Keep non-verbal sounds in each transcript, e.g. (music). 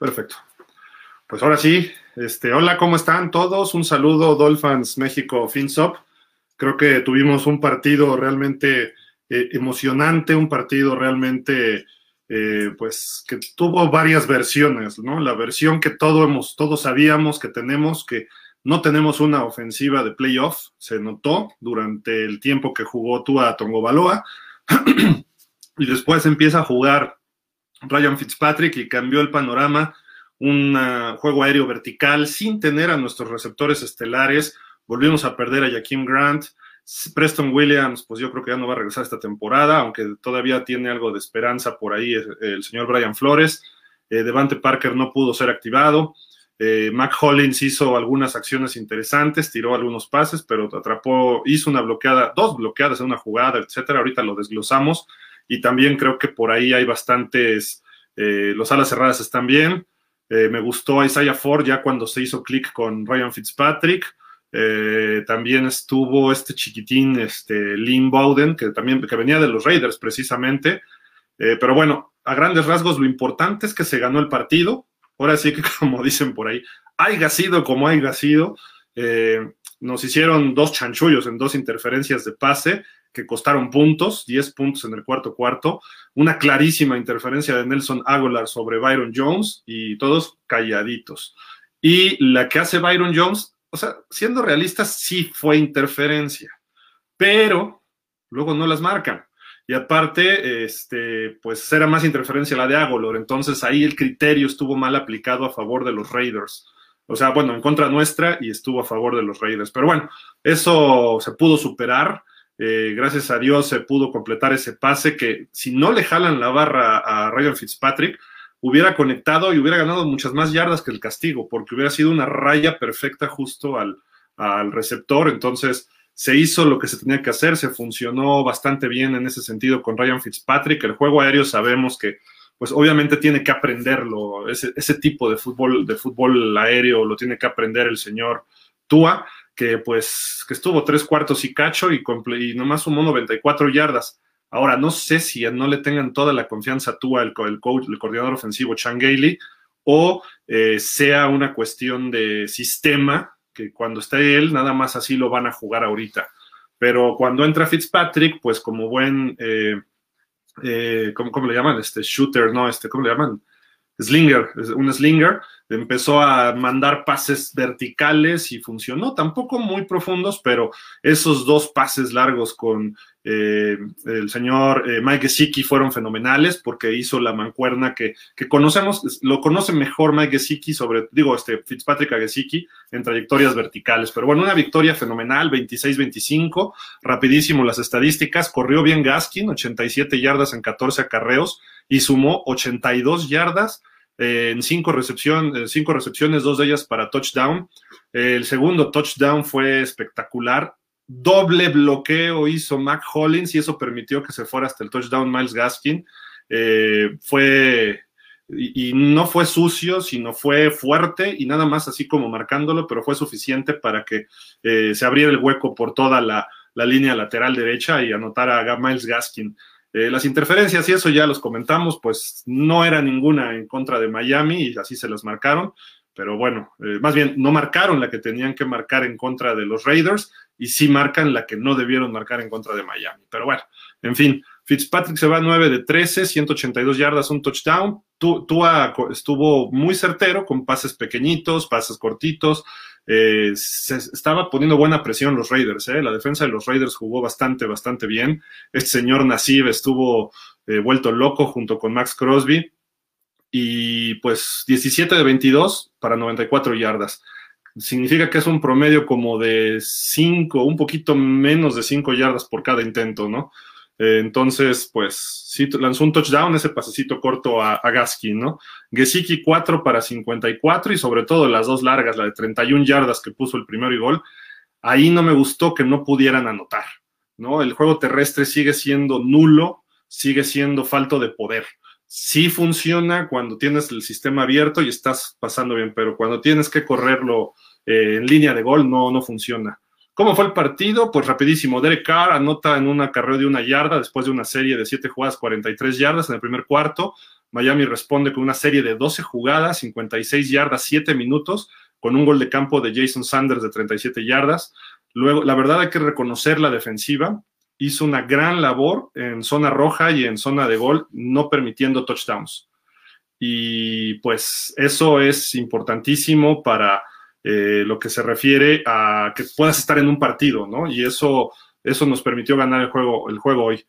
Perfecto. Pues ahora sí, este, hola, ¿cómo están todos? Un saludo, Dolphins México FinSop. Creo que tuvimos un partido realmente eh, emocionante, un partido realmente, eh, pues, que tuvo varias versiones, ¿no? La versión que todos hemos, todos sabíamos que tenemos, que no tenemos una ofensiva de playoff, se notó durante el tiempo que jugó Tua Baloa, (clears throat) y después empieza a jugar Ryan Fitzpatrick y cambió el panorama, un juego aéreo vertical sin tener a nuestros receptores estelares, volvimos a perder a Jaquim Grant, Preston Williams, pues yo creo que ya no va a regresar esta temporada, aunque todavía tiene algo de esperanza por ahí el, señor Brian Flores. Eh, Devante Parker no pudo ser activado. Eh, Mac Hollins hizo algunas acciones interesantes, tiró algunos pases, pero atrapó, hizo una bloqueada, dos bloqueadas en una jugada, etcétera. Ahorita lo desglosamos y también creo que por ahí hay bastantes, eh, los alas cerradas están bien. Eh, me gustó Isaiah Ford ya cuando se hizo clic con Ryan Fitzpatrick. Eh, también estuvo este chiquitín, este Lynn Bowden, que también que venía de los Raiders precisamente. pero bueno, a grandes rasgos lo importante es que se ganó el partido. Ahora sí que (laughs) como dicen por ahí, haya sido como haya sido. nos hicieron dos chanchullos en dos interferencias de pase que costaron puntos, 10 puntos en el cuarto cuarto, una clarísima interferencia de Nelson Aguilar sobre Byron Jones y todos calladitos. Y la que hace Byron Jones, o sea, siendo realistas, sí fue interferencia, pero luego no las marcan. Y aparte, este, pues era más interferencia la de Aguilar, entonces ahí el criterio estuvo mal aplicado a favor de los Raiders. O sea, bueno, en contra nuestra y estuvo a favor de los Raiders. Pero bueno, eso se pudo superar eh, gracias a Dios se pudo completar ese pase que si no le jalan la barra a Ryan Fitzpatrick, hubiera conectado y hubiera ganado muchas más yardas que el castigo, porque hubiera sido una raya perfecta justo al, al receptor. Entonces se hizo lo que se tenía que hacer, se funcionó bastante bien en ese sentido con Ryan Fitzpatrick. El juego aéreo sabemos que pues obviamente tiene que aprenderlo, ese, ese tipo de fútbol, de fútbol aéreo lo tiene que aprender el señor Tua que pues que estuvo tres cuartos y cacho y, nomás sumó 94 yardas. Ahora, no sé si no le tengan toda la confianza tú al el coach, el coordinador ofensivo Gailey, o eh, sea una cuestión de sistema, que cuando esté él, nada más así lo van a jugar ahorita. Pero cuando entra Fitzpatrick, pues como buen, eh, eh, ¿cómo, ¿cómo, le llaman? Este shooter, no, este, ¿cómo le llaman? Slinger, un Slinger, empezó a mandar pases verticales y funcionó, tampoco muy profundos, pero esos dos pases largos con eh, el señor eh, Mike Gesicki fueron fenomenales porque hizo la mancuerna que, conocemos, lo conoce mejor Mike Gesicki sobre, digo, este Fitzpatrick a Gesicki en trayectorias verticales, pero bueno, una victoria fenomenal, 26-25, rapidísimo las estadísticas, corrió bien Gaskin, 87 yardas en 14 acarreos y sumó 82 yardas en cinco, recepción, cinco recepciones, dos de ellas para touchdown. el segundo touchdown fue espectacular. Doble bloqueo hizo Mac Hollins y eso permitió que se fuera hasta el touchdown Miles Gaskin. Eh, fue y, no fue sucio, sino fue fuerte y nada más así como marcándolo, pero fue suficiente para que eh, se abriera el hueco por toda la, línea lateral derecha y anotara a Miles Gaskin. Eh, las interferencias y eso ya los comentamos, pues no era ninguna en contra de Miami y así se las marcaron, pero bueno, eh, más bien no marcaron la que tenían que marcar en contra de los Raiders y sí marcan la que no debieron marcar en contra de Miami. Pero bueno, en fin, Fitzpatrick se va a 9 de 13, 182 yardas, un touchdown. Tua estuvo muy certero con pases pequeñitos, pases cortitos, eh, se estaba poniendo buena presión los Raiders. ¿eh? La defensa de los Raiders jugó bastante, bastante bien. Este señor Nasib estuvo eh, vuelto loco junto con Max Crosby. Y pues 17 de 22 para 94 yardas. Significa que es un promedio como de 5, un poquito menos de 5 yardas por cada intento, ¿no? Eh, entonces, pues sí, lanzó un touchdown, ese pasecito corto a, Gaskin, ¿no? Gesicki 4 para 54 y sobre todo las dos largas, la de 31 yardas que puso el primero y gol. Ahí no me gustó que no pudieran anotar, ¿no? El juego terrestre sigue siendo nulo, sigue siendo falto de poder. Sí funciona cuando tienes el sistema abierto y estás pasando bien, pero cuando tienes que correrlo eh, en línea de gol, no, no funciona ¿Cómo fue el partido? Pues rapidísimo. Derek Carr anota en una carrera de una yarda después de una serie de siete jugadas, 43 yardas en el primer cuarto. Miami responde con una serie de 12 jugadas, 56 yardas, 7 minutos, con un gol de campo de Jason Sanders de 37 yardas. Luego, la verdad hay que reconocer la defensiva. Hizo una gran labor en zona roja y en zona de gol, no permitiendo touchdowns. Y pues eso es importantísimo para eh, lo que se refiere a que puedas estar en un partido, ¿no? Y eso, eso nos permitió ganar el juego, el juego hoy.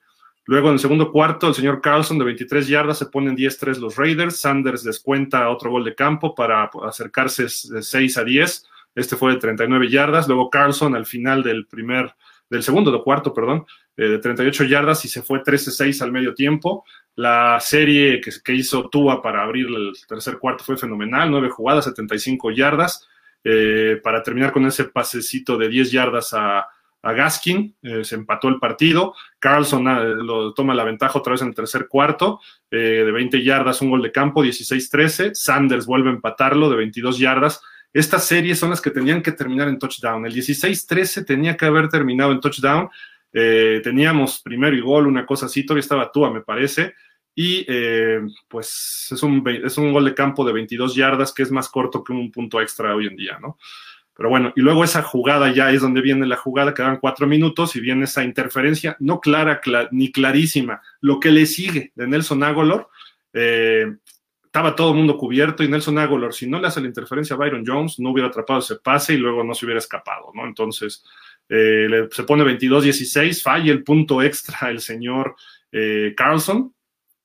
Luego en el segundo cuarto, el señor Carlson de 23 yardas se ponen 10-3 los Raiders. Sanders descuenta otro gol de campo para acercarse 6 a 10. Este fue de 39 yardas. Luego Carlson al final del primer, del segundo de cuarto, perdón, eh, de 38 yardas y se fue 13-6 al medio tiempo. La serie que, que hizo Tua para abrir el tercer cuarto fue fenomenal. 9 jugadas, 75 yardas. Eh, para terminar con ese pasecito de 10 yardas a, Gaskin, eh, se empató el partido, Carlson ah, lo toma la ventaja otra vez en el tercer cuarto, eh, de 20 yardas, un gol de campo, 16-13, Sanders vuelve a empatarlo de 22 yardas. Estas series son las que tenían que terminar en touchdown. El 16-13 tenía que haber terminado en touchdown. teníamos primero y gol, una cosa así, todavía estaba Tua, me parece y eh, pues es un, es un gol de campo de 22 yardas que es más corto que un punto extra hoy en día, ¿no? Pero bueno, y luego esa jugada ya es donde viene la jugada, quedan cuatro minutos y viene esa interferencia, no clara ni clarísima. Lo que le sigue de Nelson Agolor, eh, estaba todo el mundo cubierto y Nelson Agolor, si no le hace la interferencia a Byron Jones, no hubiera atrapado ese pase y luego no se hubiera escapado, ¿no? Entonces, eh, se pone 22-16, falla el punto extra el señor Carlson,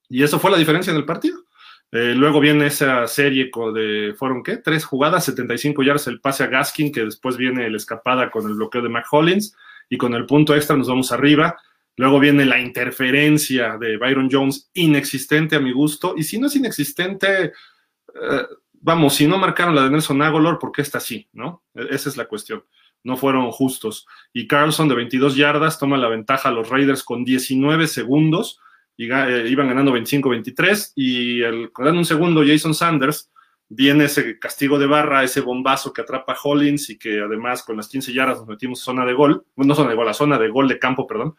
y eso fue la diferencia en el partido. Eh, luego viene esa serie de, ¿fueron qué? Tres jugadas, 75 yardas el pase a Gaskin, que después viene la escapada con el bloqueo de McHollins, y con el punto extra nos vamos arriba. Luego viene la interferencia de Byron Jones, inexistente a mi gusto, y si no es inexistente, eh, vamos, si no marcaron la de Nelson Agolor, ¿por qué está así? ¿No? E-, esa es la cuestión. No fueron justos. Y Carlson de 22 yardas toma la ventaja a los Raiders con 19 segundos eh, iban ganando 25-23 y el, un segundo Jason Sanders viene ese castigo de barra, ese bombazo que atrapa a Hollins y que además con las 15 yardas nos metimos zona de gol, no zona de gol, la zona de gol de campo, perdón,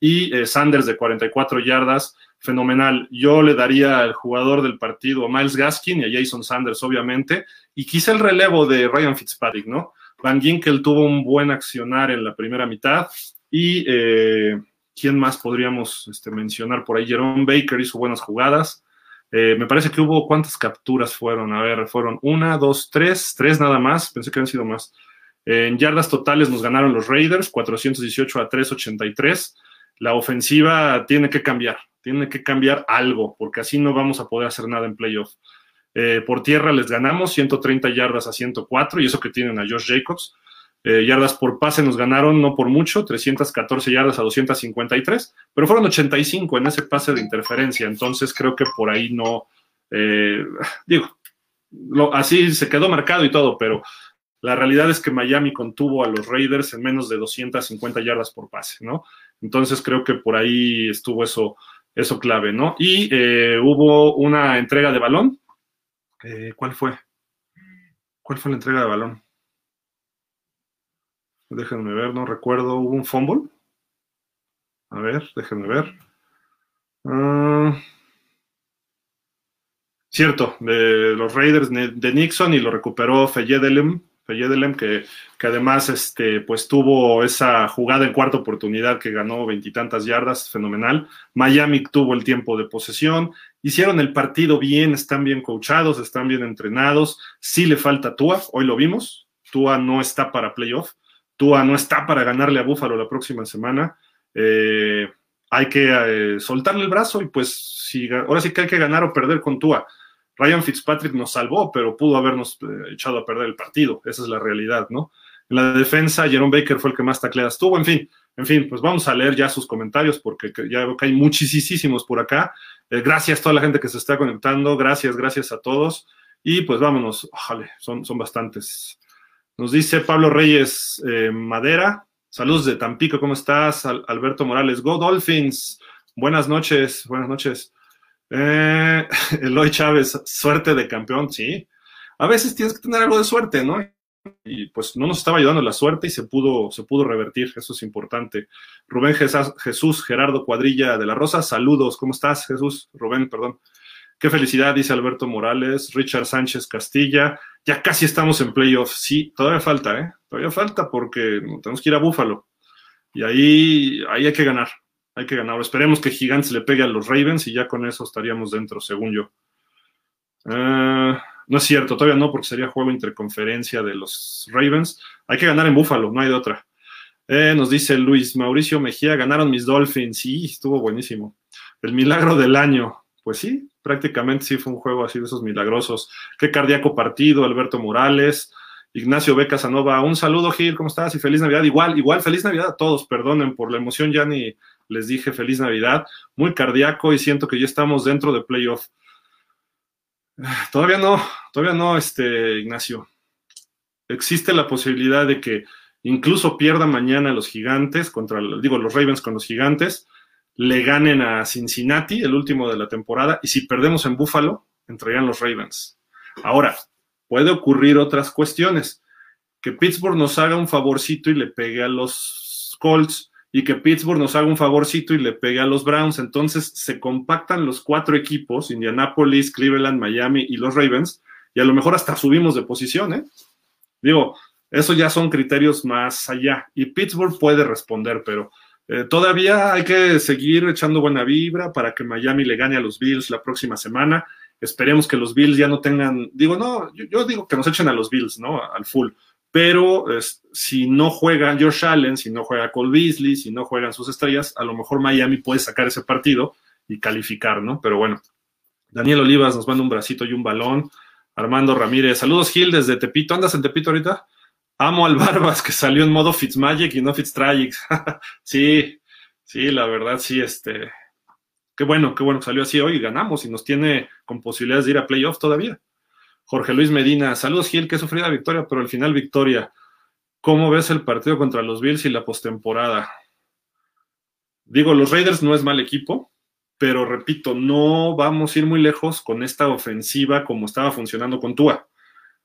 y eh, Sanders de 44 yardas, fenomenal. Yo le daría al jugador del partido a Miles Gaskin y a Jason Sanders, obviamente, y quise el relevo de Ryan Fitzpatrick, ¿no? Van Ginkel tuvo un buen accionar en la primera mitad y... Eh, ¿Quién más podríamos este, mencionar por ahí? Jerome Baker hizo buenas jugadas. Eh, me parece que hubo cuántas capturas fueron. A ver, fueron una, dos, tres, tres nada más. Pensé que habían sido más. en yardas totales nos ganaron los Raiders, 418 a 383. La ofensiva tiene que cambiar, tiene que cambiar algo, porque así no vamos a poder hacer nada en playoff. Eh, por tierra les ganamos 130 yardas a 104, y eso que tienen a Josh Jacobs. Eh, yardas por pase nos ganaron, no por mucho, 314 yardas a 253, pero fueron 85 en ese pase de interferencia, entonces creo que por ahí no, eh, digo, así se quedó marcado y todo, pero la realidad es que Miami contuvo a los Raiders en menos de 250 yardas por pase, ¿no? Entonces creo que por ahí estuvo eso, eso clave, ¿no? Y eh, hubo una entrega de balón. ¿Cuál fue? ¿Cuál fue la entrega de balón? Déjenme ver, no recuerdo. ¿Hubo un fumble? A ver, déjenme ver. Ah, cierto, de los Raiders de Nixon y lo recuperó Feyedelem, Feyedelem que, que además este, pues tuvo esa jugada en cuarta oportunidad que ganó veintitantas yardas, fenomenal. Miami tuvo el tiempo de posesión, hicieron el partido bien, están bien coachados, están bien entrenados. Sí le falta Tua, hoy lo vimos. Tua no está para playoff Tua no está para ganarle a Búfalo la próxima semana. Eh, hay que eh, soltarle el brazo y pues si, ahora sí que hay que ganar o perder con Tua. Ryan Fitzpatrick nos salvó, pero pudo habernos eh, echado a perder el partido. Esa es la realidad, ¿no? En la defensa, Jerome Baker fue el que más tacleadas tuvo. En fin, en fin, pues vamos a leer ya sus comentarios porque ya veo que hay muchísimos por acá. gracias a toda la gente que se está conectando. Gracias, gracias a todos. Y pues vámonos. Ojalá, son, son bastantes. Nos dice Pablo Reyes eh, Madera. Saludos de Tampico, ¿cómo estás? Alberto Morales, Go Dolphins. Buenas noches, buenas noches. Eh, (laughs) Eloy Chávez, suerte de campeón, sí. A veces tienes que tener algo de suerte, ¿no? y pues no nos estaba ayudando la suerte y se pudo, se pudo revertir, eso es importante. Rubén Jesús Gerardo Cuadrilla de la Rosa, saludos, ¿cómo estás Jesús? Rubén, perdón. Qué felicidad, dice Alberto Morales, Richard Sánchez Castilla, ya casi estamos en playoff, sí, todavía falta, ¿eh? Todavía falta porque tenemos que ir a Búfalo y ahí, hay que ganar, hay que ganar. Esperemos que Gigantes le pegue a los Ravens y ya con eso estaríamos dentro, según yo. Uh, no es cierto, todavía no, porque sería juego interconferencia de los Ravens. Hay que ganar en Búfalo, no hay de otra. Eh, nos dice Luis Mauricio Mejía, ganaron mis Dolphins. Sí, estuvo buenísimo. El milagro del año. Pues sí, prácticamente sí fue un juego así de esos milagrosos. Qué cardíaco partido, Alberto Morales. Ignacio B. Casanova, un saludo, Gil, ¿cómo estás? Y feliz Navidad. Igual, igual, feliz Navidad a todos. Perdonen por la emoción, ya ni les dije feliz Navidad. Muy cardíaco y siento que ya estamos dentro de playoff. (sighs) Todavía no, todavía no, este, Ignacio. Existe la posibilidad de que incluso pierda mañana los gigantes contra, digo, los Ravens con los gigantes, le ganen a Cincinnati, el último de la temporada, y si perdemos en Buffalo, entrarían los Ravens. Ahora, puede ocurrir otras cuestiones. Que Pittsburgh nos haga un favorcito y le pegue a los Colts, y que Pittsburgh nos haga un favorcito y le pegue a los Browns. Entonces se compactan los cuatro equipos, Indianapolis, Cleveland, Miami y los Ravens, y a lo mejor hasta subimos de posición, ¿eh? Digo, eso ya son criterios más allá. Y Pittsburgh puede responder, pero eh, todavía hay que seguir echando buena vibra para que Miami le gane a los Bills la próxima semana. Esperemos que los Bills ya no tengan, digo, no, yo, digo que nos echen a los Bills, ¿no? Al full pero si no juega Josh Allen, si no juega Cole Beasley, si no juegan sus estrellas, a lo mejor Miami puede sacar ese partido y calificar, ¿no? Pero bueno, Daniel Olivas nos manda un bracito y un balón. Armando Ramírez, saludos Gil desde Tepito. ¿Andas en Tepito ahorita? Amo al Barbas que salió en modo Fitzmagic y no Fitztragic. (laughs) sí, sí, la verdad, sí, este. Qué bueno, qué bueno que salió así hoy ganamos y nos tiene con posibilidades de ir a playoff todavía. Jorge Luis Medina, saludos Gil, que sufrida victoria, pero al final victoria. ¿Cómo ves el partido contra los Bills y la postemporada? Digo, los Raiders no es mal equipo, pero repito, no vamos a ir muy lejos con esta ofensiva como estaba funcionando con Tua.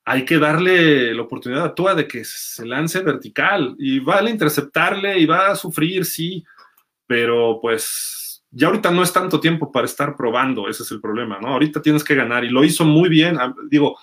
Hay que darle la oportunidad a Tua de que se lance vertical y vale interceptarle y va a sufrir, sí, pero pues ya ahorita no es tanto tiempo para estar probando, ese es el problema, ¿no? Ahorita tienes que ganar y lo hizo muy bien. Ah, digo,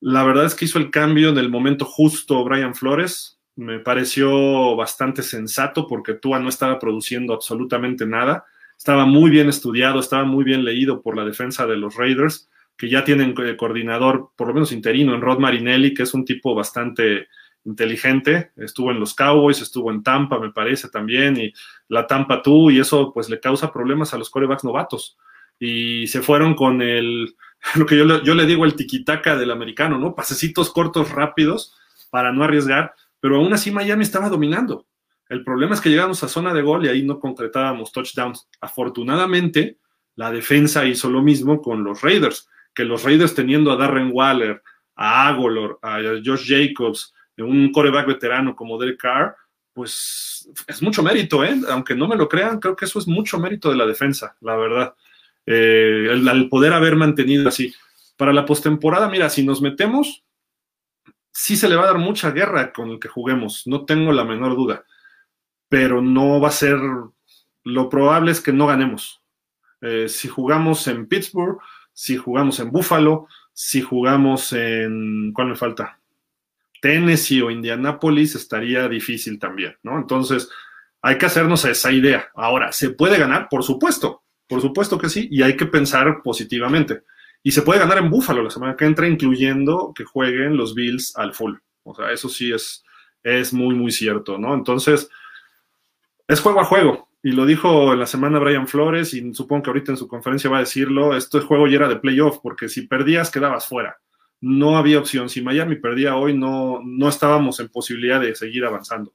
la verdad es que hizo el cambio en el momento justo Brian Flores. Me pareció bastante sensato porque Tua no estaba produciendo absolutamente nada. Estaba muy bien estudiado, estaba muy bien leído por la defensa de los Raiders, que ya tienen eh, coordinador, por lo menos interino, en Rod Marinelli, que es un tipo bastante inteligente, estuvo en los Cowboys, estuvo en Tampa, me parece también, y la Tampa tú, y eso pues le causa problemas a los corebacks novatos. Y se fueron con el, (laughs) lo que yo, yo le digo el tiquitaca del americano, ¿no? Pasecitos cortos, rápidos, para no arriesgar, pero aún así Miami estaba dominando. El problema es que llegamos a zona de gol y ahí no concretábamos touchdowns. Afortunadamente, la defensa hizo lo mismo con los Raiders, que los Raiders teniendo a Darren Waller, a Agolor, a Josh Jacobs, un coreback veterano como Derek Carr, pues es mucho mérito, ¿eh? Aunque no me lo crean, creo que eso es mucho mérito de la defensa, la verdad. Eh, el, poder haber mantenido así. Para la postemporada, mira, si nos metemos, sí se le va a dar mucha guerra con el que juguemos, no tengo la menor duda. Pero no va a ser, lo probable es que no ganemos. Eh, si jugamos en Pittsburgh, si jugamos en Buffalo, si jugamos en, ¿cuál me falta? Tennessee o Indianapolis estaría difícil también, ¿no? Entonces, hay que hacernos esa idea. Ahora, ¿se puede ganar? Por supuesto, por supuesto que sí, y hay que pensar positivamente. Y se puede ganar en Búfalo la semana que entra, incluyendo que jueguen los Bills al full. O sea, eso sí es, es muy, muy cierto, ¿no? Entonces, es juego a juego. Y lo dijo en la semana Brian Flores, y supongo que ahorita en su conferencia va a decirlo, este juego ya era de playoff, porque si perdías quedabas fuera no había opción. Si Miami perdía hoy, no, no estábamos en posibilidad de seguir avanzando.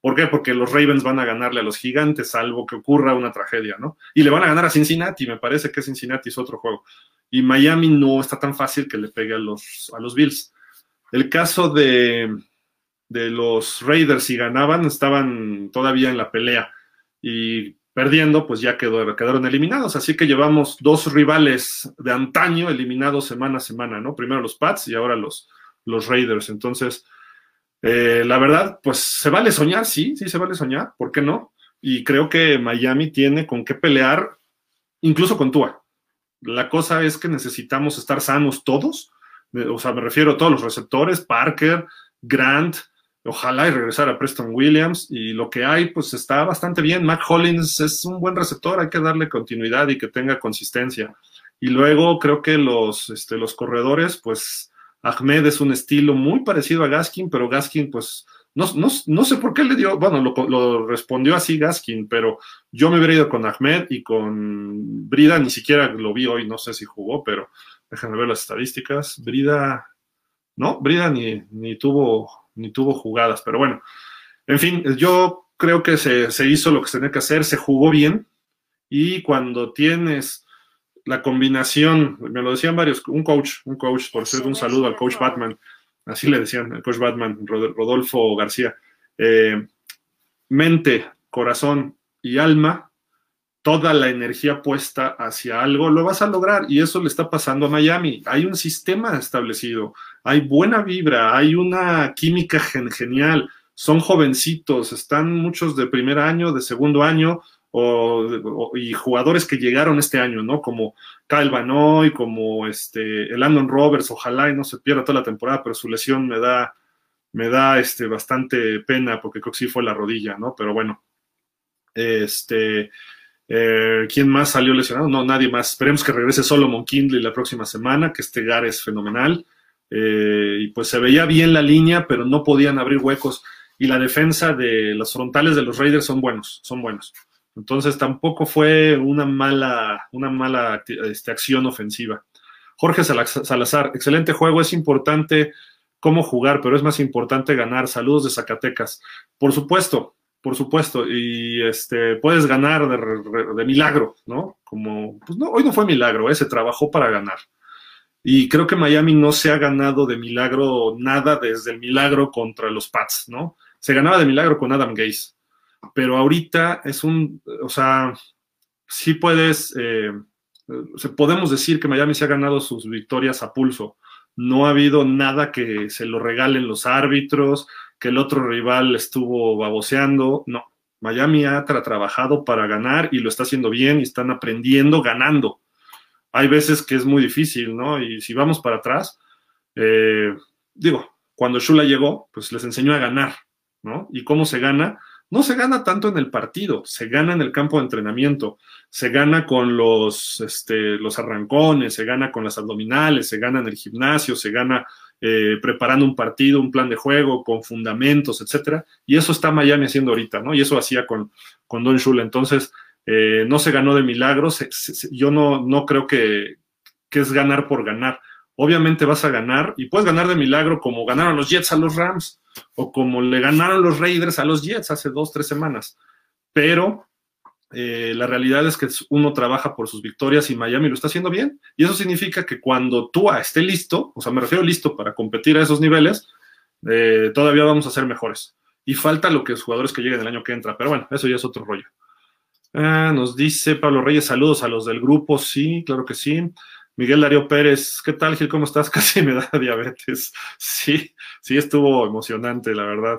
¿Por qué? Porque los Ravens van a ganarle a los gigantes, salvo que ocurra una tragedia, ¿no? Y le van a ganar a Cincinnati, me parece que Cincinnati es otro juego. Y Miami no está tan fácil que le pegue a los, a los Bills. El caso de, de los Raiders, si ganaban, estaban todavía en la pelea. Y perdiendo, pues ya quedó, quedaron eliminados. Así que llevamos dos rivales de antaño eliminados semana a semana, ¿no? Primero los Pats y ahora los, los Raiders. Entonces, Eh, la verdad, pues se vale soñar, sí, sí se vale soñar, ¿por qué no? Y creo que Miami tiene con qué pelear, incluso con Tua. La cosa es que necesitamos estar sanos todos, o sea, me refiero a todos los receptores, Parker, Grant, ojalá y regresar a Preston Williams, y lo que hay, pues está bastante bien. Mac Hollins es un buen receptor, hay que darle continuidad y que tenga consistencia. Y luego creo que los, este, los corredores, pues Ahmed es un estilo muy parecido a Gaskin, pero Gaskin, pues, no, no, sé por qué le dio, bueno, lo, respondió así Gaskin, pero yo me hubiera ido con Ahmed y con Brida, ni siquiera lo vi hoy, no sé si jugó, pero déjenme ver las estadísticas. Brida, no, Brida ni, ni, tuvo, ni tuvo jugadas, pero bueno, en fin, yo creo que se, se hizo lo que se tenía que hacer, se jugó bien. Y cuando tienes la combinación, me lo decían varios, un coach, un coach, por ser un saludo al coach Batman, así le decían, el coach Batman, Rodolfo García, eh, mente, corazón y alma, toda la energía puesta hacia algo, lo vas a lograr y eso le está pasando a Miami. Hay un sistema establecido, hay buena vibra, hay una química genial, son jovencitos, están muchos de primer año, de segundo año, o, y jugadores que llegaron este año, ¿no? Como Kyle Vanoy, como este, el Landon Roberts, ojalá y no se pierda toda la temporada, pero su lesión me da, me da este, bastante pena porque creo que sí fue la rodilla, ¿no? Pero bueno, este, eh, ¿quién más salió lesionado? No, nadie más. Esperemos que regrese Solomon Kindley la próxima semana, que este Gar es fenomenal. Eh, y pues se veía bien la línea, pero no podían abrir huecos. Y la defensa de los frontales de los Raiders son buenos, son buenos. Entonces tampoco fue una mala, una mala este, acción ofensiva. Jorge Salazar, excelente juego, es importante cómo jugar, pero es más importante ganar. Saludos de Zacatecas. Por supuesto, por supuesto, y este, puedes ganar de, milagro, ¿no? Como, pues no, hoy no fue milagro, ¿eh? se trabajó para ganar. Y creo que Miami no se ha ganado de milagro nada desde el milagro contra los Pats, ¿no? Se ganaba de milagro con Adam Gase pero ahorita es un, o sea, sí puedes, eh, podemos decir que Miami se ha ganado sus victorias a pulso. No ha habido nada que se lo regalen los árbitros, que el otro rival estuvo baboseando, no. Miami ha trabajado para ganar y lo está haciendo bien y están aprendiendo ganando. Hay veces que es muy difícil, ¿no? Y si vamos para atrás, eh, digo, cuando Shula llegó, pues les enseñó a ganar, ¿no? ¿Y cómo se gana? no se gana tanto en el partido, se gana en el campo de entrenamiento, se gana con los, este, los arrancones, se gana con las abdominales, se gana en el gimnasio, se gana eh, preparando un partido, un plan de juego, con fundamentos, etcétera. Y eso está Miami haciendo ahorita, ¿no? Y eso hacía con, con Don Shula. Entonces, eh, no se ganó de milagro. yo no, no creo que, que es ganar por ganar. Obviamente vas a ganar y puedes ganar de milagro como ganaron los Jets a los Rams o como le ganaron los Raiders a los Jets hace dos, tres semanas. Pero eh, la realidad es que uno trabaja por sus victorias y Miami lo está haciendo bien. Y eso significa que cuando Tua esté listo, o sea, me refiero listo para competir a esos niveles, eh, todavía vamos a ser mejores. Y falta lo que los jugadores que lleguen el año que entra. Pero bueno, eso ya es otro rollo. Ah, nos dice Pablo Reyes, saludos a los del grupo. Sí, claro que sí. Miguel Darío Pérez, ¿qué tal, Gil? ¿Cómo estás? (laughs) Casi me da diabetes. Sí, sí estuvo emocionante, la verdad.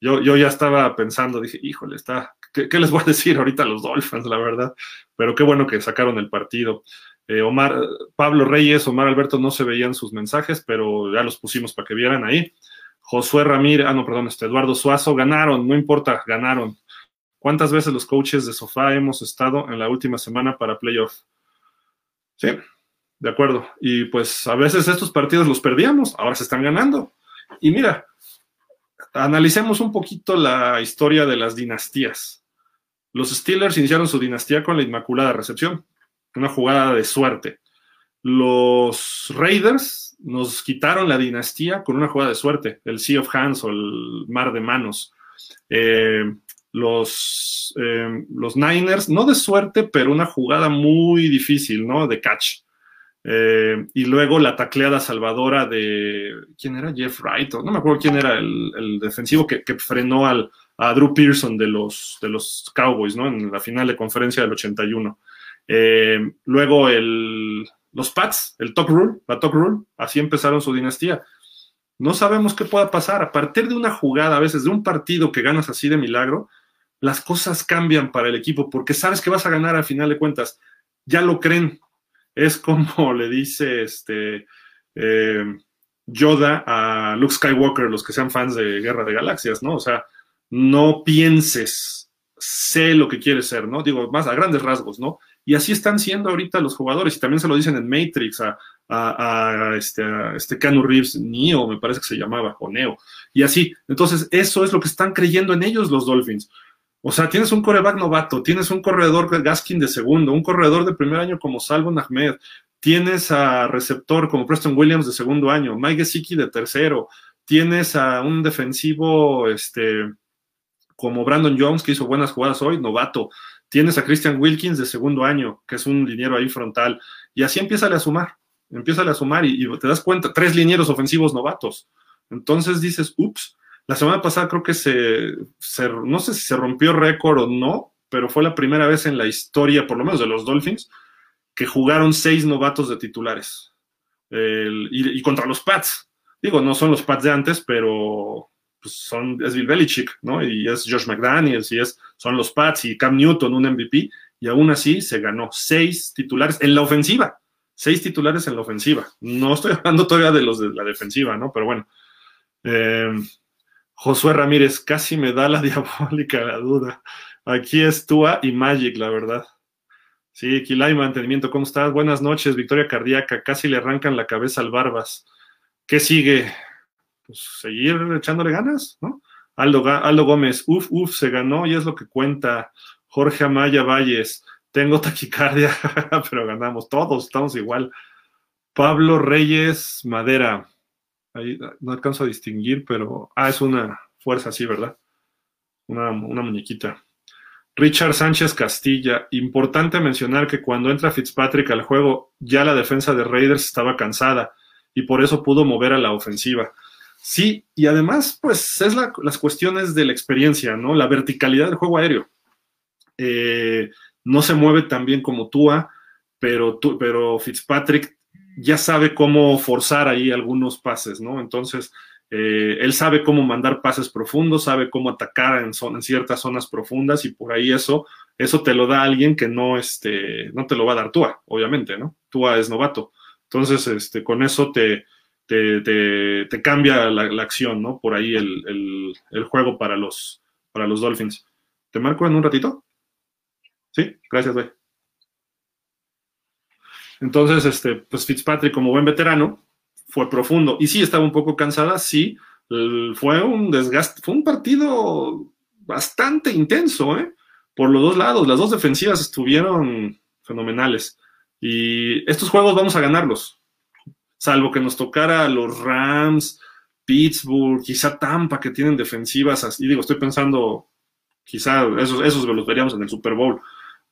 Yo, yo ya estaba pensando, dije, híjole, está, ¿qué, les voy a decir ahorita los Dolphins, la verdad? Pero qué bueno que sacaron el partido. Eh, Omar, Pablo Reyes, Omar Alberto no se veían sus mensajes, pero ya los pusimos para que vieran ahí. Josué Ramírez, ah, no, perdón, este Eduardo Suazo, ganaron, no importa, ganaron. ¿Cuántas veces los coaches de sofá hemos estado en la última semana para playoff? Sí, de acuerdo. Y pues a veces estos partidos los perdíamos, ahora se están ganando. Y mira, analicemos un poquito la historia de las dinastías. Los Steelers iniciaron su dinastía con la Inmaculada Recepción, una jugada de suerte. Los Raiders nos quitaron la dinastía con una jugada de suerte, el Sea of Hands o el Mar de Manos. Eh, los, eh, los Niners, no de suerte, pero una jugada muy difícil, ¿no? De catch. Eh, y luego la tacleada salvadora de. ¿Quién era? Jeff Wright. No me acuerdo quién era el, defensivo que, frenó al, a Drew Pearson de los, de los Cowboys, ¿no? En la final de conferencia del 81. Eh, luego el, los Pats, el Top Rule, la Top Rule. Así empezaron su dinastía. No sabemos qué pueda pasar. A partir de una jugada, a veces de un partido que ganas así de milagro, las cosas cambian para el equipo porque sabes que vas a ganar al final de cuentas. Ya lo creen. Es como (laughs) le dice este eh, Yoda a Luke Skywalker, los que sean fans de Guerra de Galaxias, ¿no? O sea, no pienses, sé lo que quieres ser, ¿no? Digo, más a grandes rasgos, ¿no? Y así están siendo ahorita los jugadores, y también se lo dicen en Matrix a, este, a este Reeves, Neo, me parece que se llamaba, o Neo, y así. Entonces, eso es lo que están creyendo en ellos los Dolphins. O sea, tienes un coreback novato, tienes un corredor Gaskin de segundo, un corredor de primer año como Salvo Ahmed, tienes a receptor como Preston Williams de segundo año, Mike Gesicki de tercero, tienes a un defensivo este, como Brandon Jones, que hizo buenas jugadas hoy, novato, tienes a Christian Wilkins de segundo año, que es un liniero ahí frontal, y así empieza a sumar empieza a sumar y, te das cuenta, tres linieros ofensivos novatos. Entonces dices, ups, la semana pasada creo que se, no sé si se rompió récord o no, pero fue la primera vez en la historia, por lo menos de los Dolphins, que jugaron seis novatos de titulares. y, contra los Pats. Digo, no son los Pats de antes, pero pues, son, es Bill Belichick, ¿no? Y es Josh McDaniels, y es, son los Pats y Cam Newton, un MVP, y aún así se ganó seis titulares en la ofensiva seis titulares en la ofensiva. No estoy (laughs) hablando todavía de los de la defensiva, ¿no? Pero bueno. Eh, Josué Ramírez, casi me da la (laughs) diabólica la duda. Aquí es Tua y Magic, la verdad. Sí, y Mantenimiento, ¿cómo estás? Buenas noches, Victoria Cardíaca, casi le arrancan la cabeza al Barbas. ¿Qué sigue? Pues seguir echándole ganas, ¿no? Aldo, Aldo Gómez, uf, uf, se ganó y es lo que cuenta. Jorge Amaya Valles, tengo taquicardia, (laughs) pero ganamos. Todos estamos igual. Pablo Reyes Madera. Ahí no alcanzo a distinguir, pero. Ah, es una fuerza así, ¿verdad? Una, una muñequita. Richard Sánchez Castilla. Importante mencionar que cuando entra Fitzpatrick al juego, ya la defensa de Raiders estaba cansada y por eso pudo mover a la ofensiva. Sí, y además, pues es las cuestiones de la experiencia, ¿no? La verticalidad del juego aéreo. Eh, no se mueve tan bien como Tua, pero, pero Fitzpatrick ya sabe cómo forzar ahí algunos pases, ¿no? Entonces, eh, él sabe cómo mandar pases profundos, sabe cómo atacar en, en, ciertas zonas profundas y por ahí eso, eso te lo da alguien que no, este, no te lo va a dar Tua, obviamente, ¿no? Tua es novato. Entonces, este, con eso te, te, cambia la, acción, ¿no? Por ahí el, juego para los, para los Dolphins. ¿Te marco en un ratito? Sí, gracias, güey. Entonces, este, pues Fitzpatrick, como buen veterano, fue profundo. Y sí, estaba un poco cansada, sí. Fue un desgaste, fue un partido bastante intenso, ¿eh? Por los dos lados. Las dos defensivas estuvieron fenomenales. Y estos juegos vamos a ganarlos. Salvo que nos tocara los Rams, Pittsburgh, quizá Tampa, que tienen defensivas así. Digo, estoy pensando, quizá esos, esos los veríamos en el Super Bowl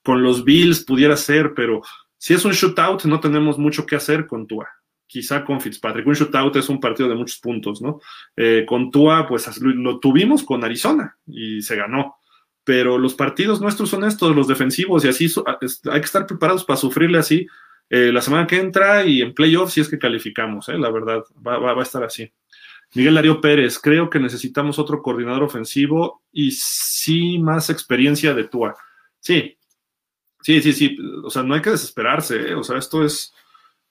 con los Bills pudiera ser, pero si es un shootout, no tenemos mucho que hacer con Tua. Quizá con Fitzpatrick. Un shootout es un partido de muchos puntos, ¿no? Eh, con Tua, pues lo tuvimos con Arizona y se ganó. Pero los partidos nuestros son estos, los defensivos, y así hay que estar preparados para sufrirle así eh, la semana que entra y en playoffs si es que calificamos, ¿eh? la verdad, va, a estar así. Miguel Darío Pérez, creo que necesitamos otro coordinador ofensivo y sí más experiencia de Tua. Sí, Sí, sí, sí. O sea, no hay que desesperarse. ¿eh? O sea, esto es.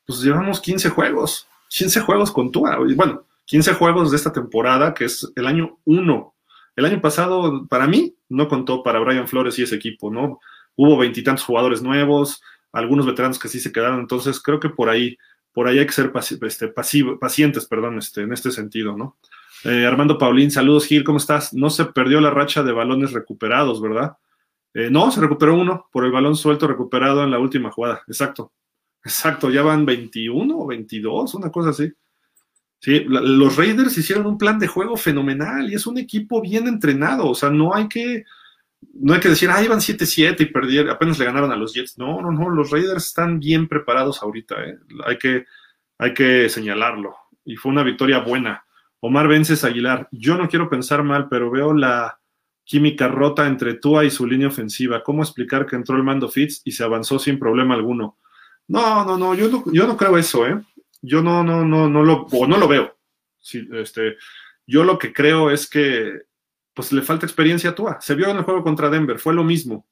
Pues llevamos 15 juegos. 15 juegos con Tua. Bueno, 15 juegos de esta temporada, que es el año 1. El año pasado, para mí, no contó para Brian Flores y ese equipo, ¿no? Hubo veintitantos jugadores nuevos, algunos veteranos que sí se quedaron. Entonces, creo que por ahí, por ahí hay que ser este, pacientes, perdón, este, en este sentido, ¿no? Eh, Armando Paulín, saludos, Gil, ¿cómo estás? No se perdió la racha de balones recuperados, ¿verdad? Eh, no, se recuperó uno por el balón suelto recuperado en la última jugada. Exacto. Exacto, ya van 21 o 22, una cosa así. Sí, los Raiders hicieron un plan de juego fenomenal y es un equipo bien entrenado. O sea, no hay que, no hay que decir, ah, iban 7-7 y perdieron, apenas le ganaron a los Jets. No, no, no, los Raiders están bien preparados ahorita. ¿eh? Hay, que, hay que señalarlo. Y fue una victoria buena. Omar Vences Aguilar, yo no quiero pensar mal, pero veo la, química rota entre Tua y su línea ofensiva. ¿Cómo explicar que entró el mando Fitz y se avanzó sin problema alguno? No, no, no, yo no, yo no creo eso, ¿eh? Yo no, no, no, no lo, no lo veo. este, yo lo que creo es que pues le falta experiencia a Tua. Se vio en el juego contra Denver, fue lo mismo.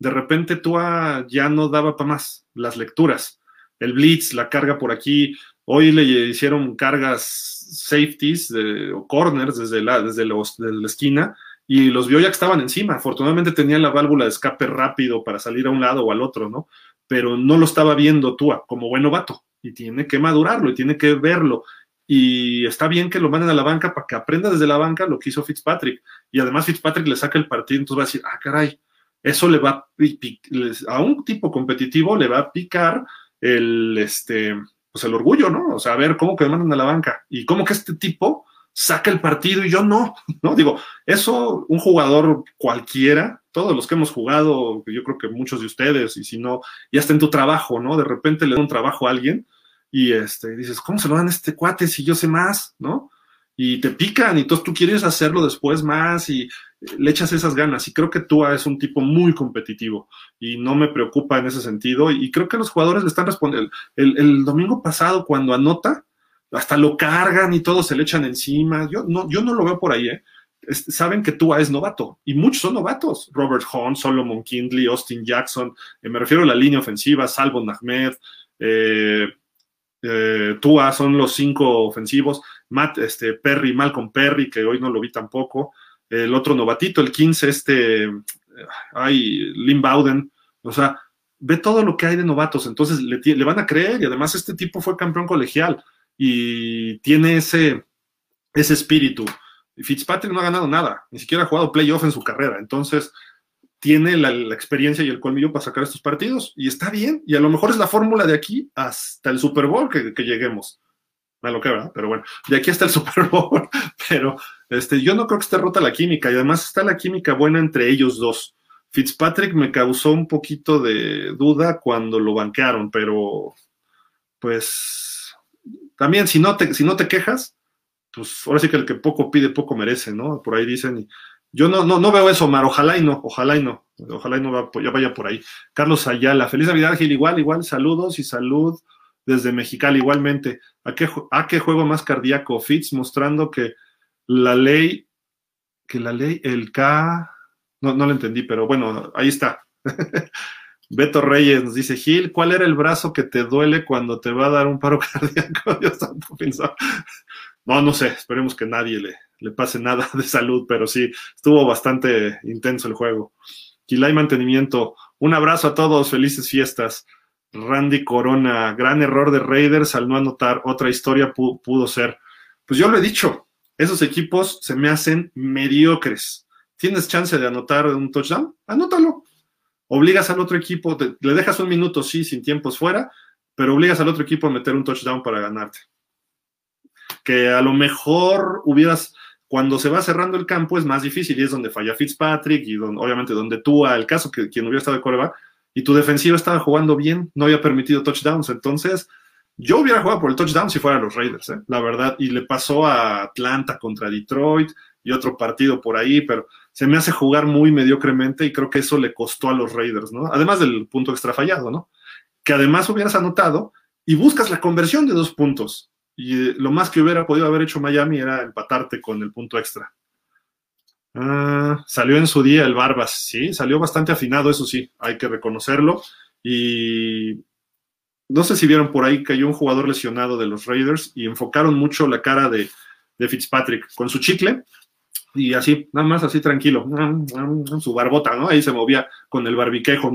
De repente Tua ya no daba para más las lecturas. El blitz, la carga por aquí. Hoy le hicieron cargas safeties o corners desde la, desde, los, desde la esquina y los vio ya que estaban encima. Afortunadamente tenía la válvula de escape rápido para salir a un lado o al otro, ¿no? Pero no lo estaba viendo Tua como buen novato y tiene que madurarlo y tiene que verlo y está bien que lo manden a la banca para que aprenda desde la banca lo que hizo Fitzpatrick. Y además Fitzpatrick le saca el partido, entonces va a decir, ah, caray, eso le va a, un tipo competitivo le va a picar el, este, pues el orgullo, ¿no? O sea, a ver cómo que me mandan a la banca y cómo que este tipo saca el partido y yo no, (laughs) ¿no? Digo, eso un jugador cualquiera, todos los que hemos jugado, yo creo que muchos de ustedes, y si no, ya está en tu trabajo, ¿no? De repente le da un trabajo a alguien y este, dices, ¿cómo se lo dan este cuate si yo sé más, no? Y te pican y entonces tú quieres hacerlo después más y le echas esas ganas. Y creo que tú es un tipo muy competitivo y no me preocupa en ese sentido. Y creo que los jugadores le están respondiendo. El, domingo pasado, cuando anota, hasta lo cargan y todos se le echan encima. Yo no, yo no lo veo por ahí, ¿eh? saben que Tua es novato y muchos son novatos. Robert Hunt, Solomon Kindley, Austin Jackson, eh, me refiero a la línea ofensiva, Salvo Ahmed, eh, eh, Tua son los cinco ofensivos, Matt, este, Perry, Malcolm Perry, que hoy no lo vi tampoco, el otro novatito, el 15, este, hay Lynn Bowden, o sea, ve todo lo que hay de novatos, entonces le, le, van a creer. Y además este tipo fue campeón colegial y tiene ese, ese espíritu. Fitzpatrick no ha ganado nada, ni siquiera ha jugado playoff en su carrera, entonces tiene la, experiencia y el colmillo para sacar estos partidos y está bien. Y a lo mejor es la fórmula de aquí hasta el Super Bowl que, lleguemos. A lo que ¿verdad? Pero bueno, de aquí hasta el (laughs) Super Bowl. Pero este, yo no creo que esté rota la química y además está la química buena entre ellos dos. Fitzpatrick me causó un poquito de duda cuando lo banquearon, pero pues también si no te, si no te quejas, pues ahora sí que el que poco pide, poco merece, ¿no? Por ahí dicen, yo no, no, no veo eso, Omar. Ojalá y no, ojalá y no. Ojalá y no va, ya vaya por ahí. Carlos Ayala, feliz Navidad, Gil. Igual, igual, saludos y salud desde Mexicali, igualmente. ¿A qué, ¿A qué juego más cardíaco? Fitz mostrando que la ley, que la ley, el K, no, no lo entendí, pero bueno, ahí está. (laughs) Beto Reyes nos dice, Gil, ¿cuál era el brazo que te duele cuando te va a dar un paro (laughs) cardíaco? (laughs) Dios santo, No, no sé, esperemos que nadie le, le pase nada de salud, pero sí, estuvo bastante intenso el juego. Quilay Mantenimiento, un abrazo a todos, felices fiestas. Randy Corona, gran error de Raiders al no anotar, otra historia pudo ser. Pues yo lo he dicho, esos equipos se me hacen mediocres. ¿Tienes chance de anotar un touchdown? Anótalo. Obligas al otro equipo, le dejas un minuto, sí, sin tiempos fuera, pero obligas al otro equipo a meter un touchdown para ganarte. Que a lo mejor hubieras, cuando se va cerrando el campo es más difícil y es donde falla Fitzpatrick y obviamente donde tú, el caso que quien hubiera estado de coreback, y tu defensiva estaba jugando bien, no había permitido touchdowns. Entonces, yo hubiera jugado por el touchdown si fueran los Raiders, ¿eh? la verdad. Y le pasó a Atlanta contra Detroit y otro partido por ahí, pero se me hace jugar muy mediocremente y creo que eso le costó a los Raiders, ¿no? Además del punto extra fallado, ¿no? Que además hubieras anotado y buscas la conversión de dos puntos. Y eh, lo más que hubiera podido haber hecho Miami era empatarte con el punto extra. Ah, salió en su día el Barbas, sí, salió bastante afinado, eso sí, hay que reconocerlo. Y no sé si vieron por ahí que hay un jugador lesionado de los Raiders y enfocaron mucho la cara de, de Fitzpatrick con su chicle y así, nada más así tranquilo, su barbota, ¿no? Ahí se movía con el barbiquejo.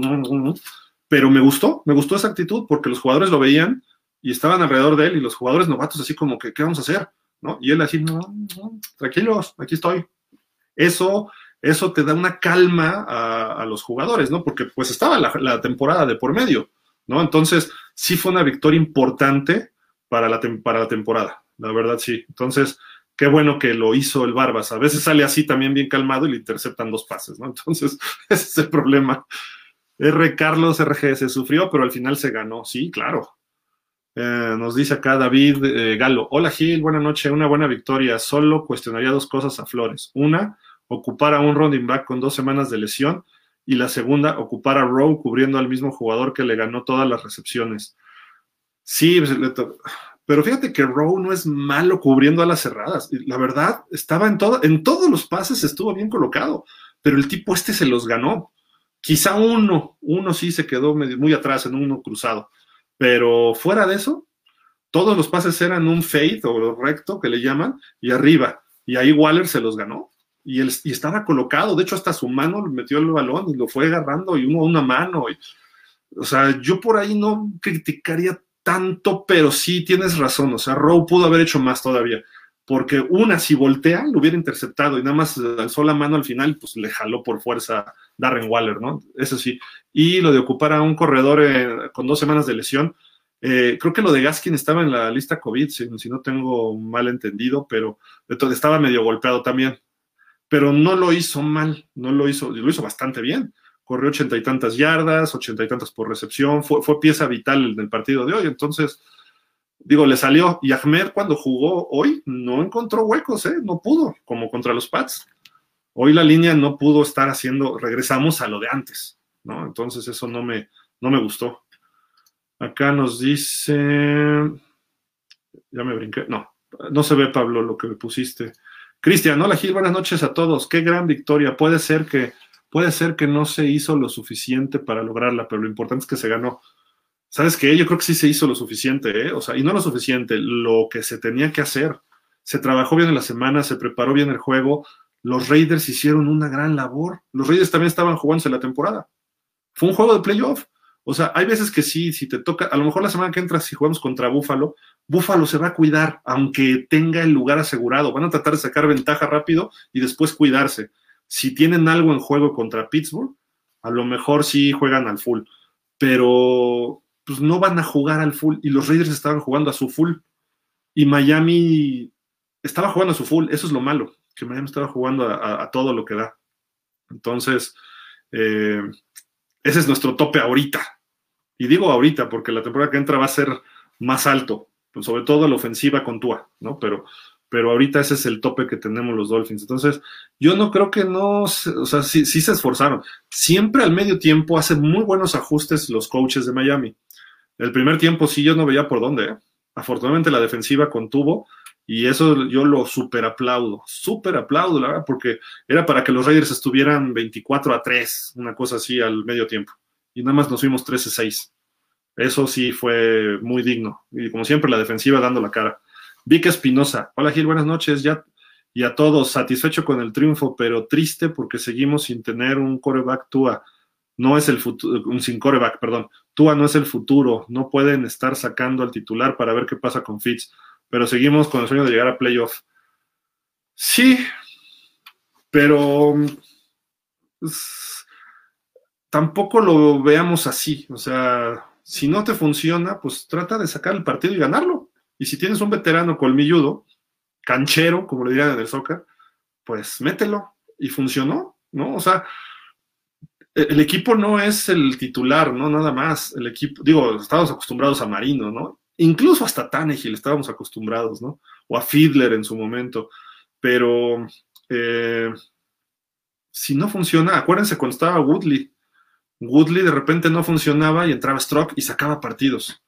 Pero me gustó, me gustó esa actitud porque los jugadores lo veían y estaban alrededor de él y los jugadores novatos así como que, ¿qué vamos a hacer? ¿No? Y él así, no, tranquilos, aquí estoy. Eso, eso te da una calma a, los jugadores, ¿no? Porque pues estaba la, temporada de por medio, ¿no? Entonces, sí fue una victoria importante para la, para la temporada, la verdad sí. Entonces, qué bueno que lo hizo el Barbas. A veces sale así también bien calmado y le interceptan dos pases, ¿no? Entonces, (laughs) ese es el problema. R. Carlos RG se sufrió, pero al final se ganó. Sí, claro, eh, nos dice acá David eh, Galo. Hola Gil, buena noche. Una buena victoria. Solo cuestionaría dos cosas a Flores. Una, ocupar a un running back con dos semanas de lesión. Y la segunda, ocupar a Rowe cubriendo al mismo jugador que le ganó todas las recepciones. Sí, pues, Pero fíjate que Rowe no es malo cubriendo a las cerradas. La verdad, estaba en, todo, en todos los pases, estuvo bien colocado, pero el tipo este se los ganó. Quizá uno, uno sí se quedó muy atrás en uno cruzado, pero fuera de eso, todos los pases eran un fade o recto que le llaman y arriba. Y ahí Waller se los ganó. Y, él, y estaba colocado, de hecho hasta su mano metió el balón y lo fue agarrando y uno una mano. O sea, yo por ahí no criticaría tanto, pero sí tienes razón. O sea, Rowe pudo haber hecho más todavía. Porque una, si voltea, lo hubiera interceptado y nada más alzó la mano al final, pues le jaló por fuerza Darren Waller, ¿no? Eso sí. Y lo de ocupar a un corredor eh, con dos semanas de lesión, eh, creo que lo de Gaskin estaba en la lista COVID, si, no tengo mal entendido, pero estaba medio golpeado también. Pero no lo hizo mal, no lo hizo, lo hizo bastante bien corrió ochenta y tantas yardas, ochenta y tantas por recepción, fue, fue pieza vital en el partido de hoy. Entonces, digo, le salió. Y Ahmed cuando jugó hoy no encontró huecos, ¿eh? no pudo, como contra los Pats. Hoy la línea no pudo estar haciendo, regresamos a lo de antes, ¿no? Entonces eso no me, no me gustó. Acá nos dice, ya me brinqué, no, no se ve Pablo lo que me pusiste. Cristian, hola Gil, buenas noches a todos. Qué gran victoria. Puede ser que Puede ser que no se hizo lo suficiente para lograrla, pero lo importante es que se ganó. ¿Sabes qué? Yo creo que sí se hizo lo suficiente, ¿eh? O sea, y no lo suficiente, lo que se tenía que hacer. Se trabajó bien en la semana, se preparó bien el juego. Los Raiders hicieron una gran labor. Los Raiders también estaban jugándose la temporada. Fue un juego de playoff. O sea, hay veces que sí, si te toca, a lo mejor la semana que entra, si jugamos contra Búfalo, Búfalo se va a cuidar, aunque tenga el lugar asegurado. Van a tratar de sacar ventaja rápido y después cuidarse si tienen algo en juego contra Pittsburgh, a lo mejor sí juegan al full, pero pues no van a jugar al full y los Raiders estaban jugando a su full y Miami estaba jugando a su full, eso es lo malo, que Miami estaba jugando a, todo lo que da. Entonces, eh, ese es nuestro tope ahorita. Y digo ahorita porque la temporada que entra va a ser más alto, pues sobre todo la ofensiva con Tua, ¿no? Pero pero ahorita ese es el tope que tenemos los Dolphins. Entonces, yo no creo que no, o sea, sí, sí, se esforzaron. Siempre al medio tiempo hacen muy buenos ajustes los coaches de Miami. El primer tiempo sí yo no veía por dónde. ¿eh? Afortunadamente la defensiva contuvo y eso yo lo super aplaudo, super aplaudo, la verdad, porque era para que los Raiders estuvieran 24 a 3, una cosa así al medio tiempo. Y nada más nos fuimos 13 a 6. Eso sí fue muy digno. Y como siempre, la defensiva dando la cara. Vic Espinosa, hola Gil, buenas noches. Ya y a todos, satisfecho con el triunfo, pero triste porque seguimos sin tener un coreback Tua. No es el futuro, un sin coreback, perdón. Tua no es el futuro. No pueden estar sacando al titular para ver qué pasa con Fitz, pero seguimos con el sueño de llegar a playoff. Sí, pero pues, tampoco lo veamos así. O sea, si no te funciona, pues trata de sacar el partido y ganarlo. Y si tienes un veterano colmilludo, canchero, como le dirían en el soccer, pues mételo. Y funcionó, ¿no? O sea, el equipo no es el titular, ¿no? Nada más. El equipo, digo, estamos acostumbrados a Marino, ¿no? Incluso hasta Tannehill estábamos acostumbrados, ¿no? O a Fiedler en su momento. Pero eh, si no funciona, acuérdense cuando estaba Woodley. Woodley de repente no funcionaba y entraba Strock y sacaba partidos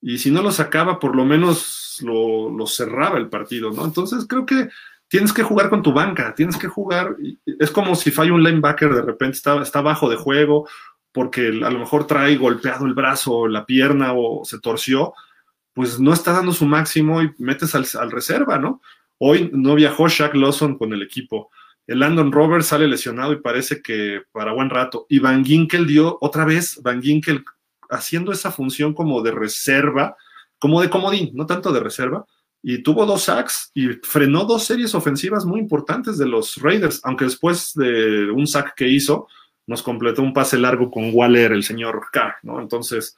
y si no lo sacaba, por lo menos lo, cerraba el partido, ¿no? Entonces creo que tienes que jugar con tu banca, tienes que jugar, es como si falla un linebacker de repente, está, está bajo de juego, porque a lo mejor trae golpeado el brazo, la pierna o se torció, pues no está dando su máximo y metes al, al reserva, ¿no? Hoy no viajó Shaq Lawson con el equipo. El Landon Roberts sale lesionado y parece que para buen rato. Y Van Ginkel dio otra vez, Van Ginkel haciendo esa función como de reserva, como de comodín, no tanto de reserva, y tuvo dos sacks y frenó dos series ofensivas muy importantes de los Raiders, aunque después de un sack que hizo, nos completó un pase largo con Waller, el señor Carr, ¿no? Entonces,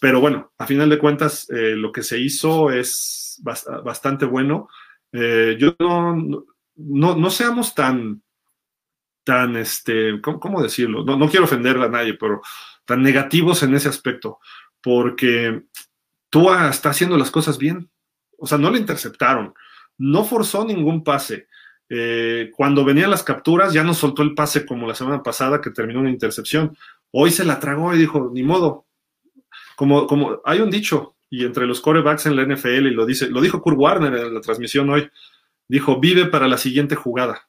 pero bueno, a final de cuentas, eh, lo que se hizo es bastante bueno. Eh, yo no, no, seamos tan, tan, este, ¿cómo, decirlo? No, no quiero ofender a nadie, pero tan negativos en ese aspecto, porque Tua está haciendo las cosas bien. O sea, no le interceptaron, no forzó ningún pase. Eh, cuando venían las capturas, ya no soltó el pase como la semana pasada que terminó una intercepción. Hoy se la tragó y dijo, ni modo. Como, como hay un dicho, Y entre los corebacks en la NFL, y lo, dice, lo dijo Kurt Warner en la transmisión hoy, dijo, vive para la siguiente jugada,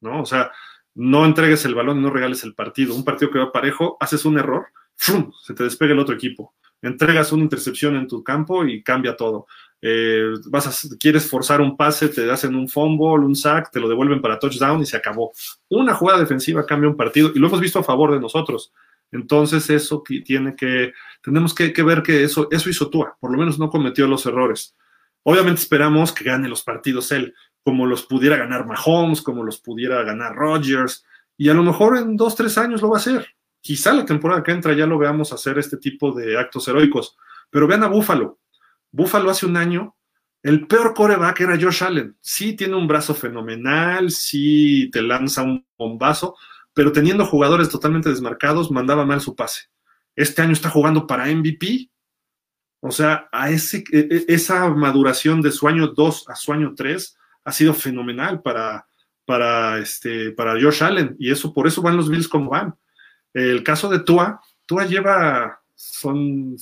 ¿no? O sea, no entregues el balón no regales el partido. Un partido que va parejo, haces un error, se te despega el otro equipo. Entregas una intercepción en tu campo y cambia todo. Eh, vas quieres forzar un pase, te hacen un fumble, un sack, te lo devuelven para touchdown y se acabó. Una jugada defensiva cambia un partido y lo hemos visto a favor de nosotros. Entonces eso tiene que, tenemos que, ver que eso, eso hizo Tua, por lo menos no cometió los errores. Obviamente esperamos que gane los partidos él, como los pudiera ganar Mahomes, como los pudiera ganar Rodgers, y a lo mejor en dos, tres años lo va a hacer. Quizá la temporada que entra ya lo veamos hacer este tipo de actos heroicos, pero vean a Buffalo. Buffalo hace un año, el peor coreback era Josh Allen. Sí tiene un brazo fenomenal, sí te lanza un bombazo, pero teniendo jugadores totalmente desmarcados, mandaba mal su pase. Este año está jugando para MVP. O sea, a ese, e, e, esa maduración de su año 2 a su año 3 ha sido fenomenal para, para, este, para Josh Allen. Y eso, por eso van los Bills como van. El caso de Tua, Tua lleva, son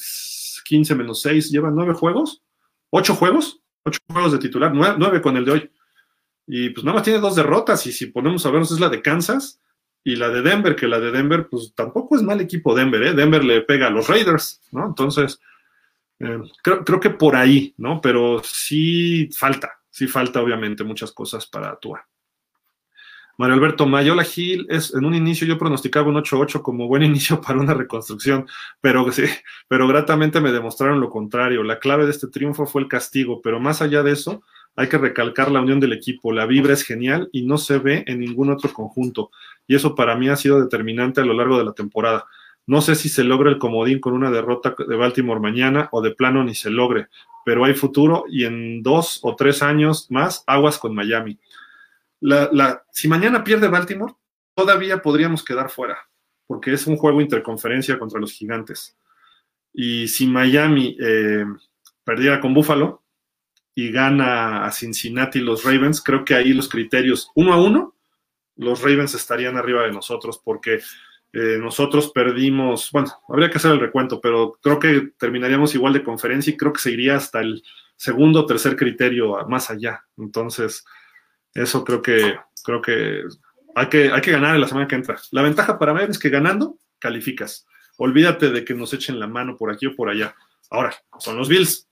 15 menos 6, lleva 9 juegos, 8 juegos, 8 juegos de titular, 9, con el de hoy. Y pues nada más tiene dos derrotas. Y si ponemos a vernos, es la de Kansas y la de Denver, que la de Denver, pues tampoco es mal equipo Denver, ¿eh? Denver le pega a los Raiders, ¿no? Entonces, eh, creo, creo, que por ahí, ¿no? Pero sí falta, sí falta obviamente muchas cosas para actuar. Mario Alberto Mayola Gil es en un inicio yo pronosticaba un 8-8 como buen (laughs) inicio para una reconstrucción, pero sí, pero gratamente me demostraron lo contrario. La clave de este triunfo fue el castigo, pero más allá de eso, hay que recalcar la unión del equipo. La vibra es genial y no se ve en ningún otro conjunto. Y eso para mí ha sido determinante a lo largo de la temporada. No sé si se logra el comodín con una derrota de Baltimore mañana o de plano ni se logre, pero hay futuro y en dos o tres años más aguas con Miami. La, si mañana pierde Baltimore, todavía podríamos quedar fuera, porque es un juego interconferencia contra los gigantes. Y si Miami eh, perdiera con Buffalo, y gana a Cincinnati los Ravens, creo que ahí los criterios uno a uno, los Ravens estarían arriba de nosotros porque eh, nosotros perdimos, bueno, habría que hacer el recuento, pero creo que terminaríamos igual de conferencia y creo que seguiría hasta el segundo o tercer criterio más allá. Entonces, eso creo que, creo que hay que, hay que ganar en la semana que entra. La ventaja para mí es que ganando, calificas. Olvídate de que nos echen la mano por aquí o por allá. Ahora, son los Bills.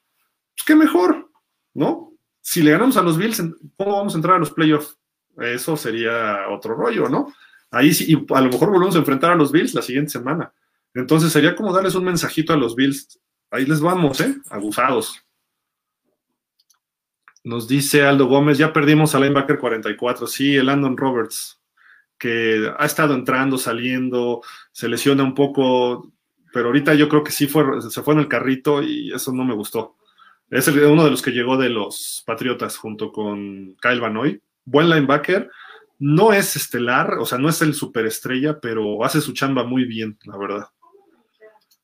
Pues qué mejor, ¿no? Si le ganamos a los Bills, ¿cómo vamos a entrar a los playoffs? Eso sería otro rollo, ¿no? Ahí sí, y a lo mejor volvemos a enfrentar a los Bills la siguiente semana. Entonces sería como darles un mensajito a los Bills. Ahí les vamos, ¿eh? Abusados. Nos dice Aldo Gómez, ya perdimos al linebacker 44. Sí, el Landon Roberts, que ha estado entrando, saliendo, se lesiona un poco, pero ahorita yo creo que sí fue, se fue en el carrito y eso no me gustó. Es uno de los que llegó de los Patriotas junto con Kyle Van Buen linebacker. No es estelar, o sea, no es el superestrella, pero hace su chamba muy bien, la verdad.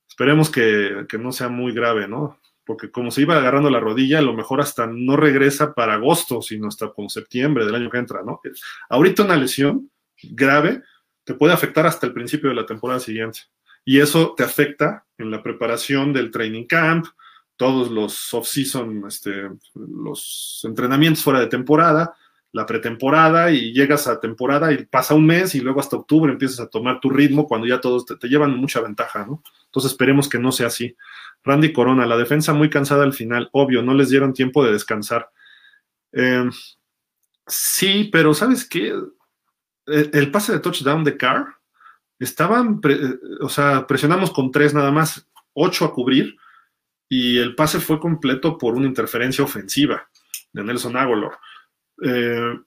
Esperemos que, no sea muy grave, ¿no? Porque como se iba agarrando la rodilla, a lo mejor hasta no regresa para agosto, sino hasta como septiembre del año que entra, ¿no? Ahorita una lesión grave te puede afectar hasta el principio de la temporada siguiente. Y eso te afecta en la preparación del training camp, todos los off-season, este, los entrenamientos fuera de temporada, la pretemporada y llegas a temporada y pasa un mes y luego hasta octubre empiezas a tomar tu ritmo cuando ya todos te, llevan mucha ventaja, ¿no? Entonces esperemos que no sea así. Randy Corona, la defensa muy cansada al final, obvio, no les dieron tiempo de descansar. Em, sí, pero ¿sabes qué? El, el, pase de touchdown de Carr, estaban, o sea, presionamos con tres nada más, ocho a cubrir, y el pase fue completo por una interferencia ofensiva de Nelson Aguilar. Eh,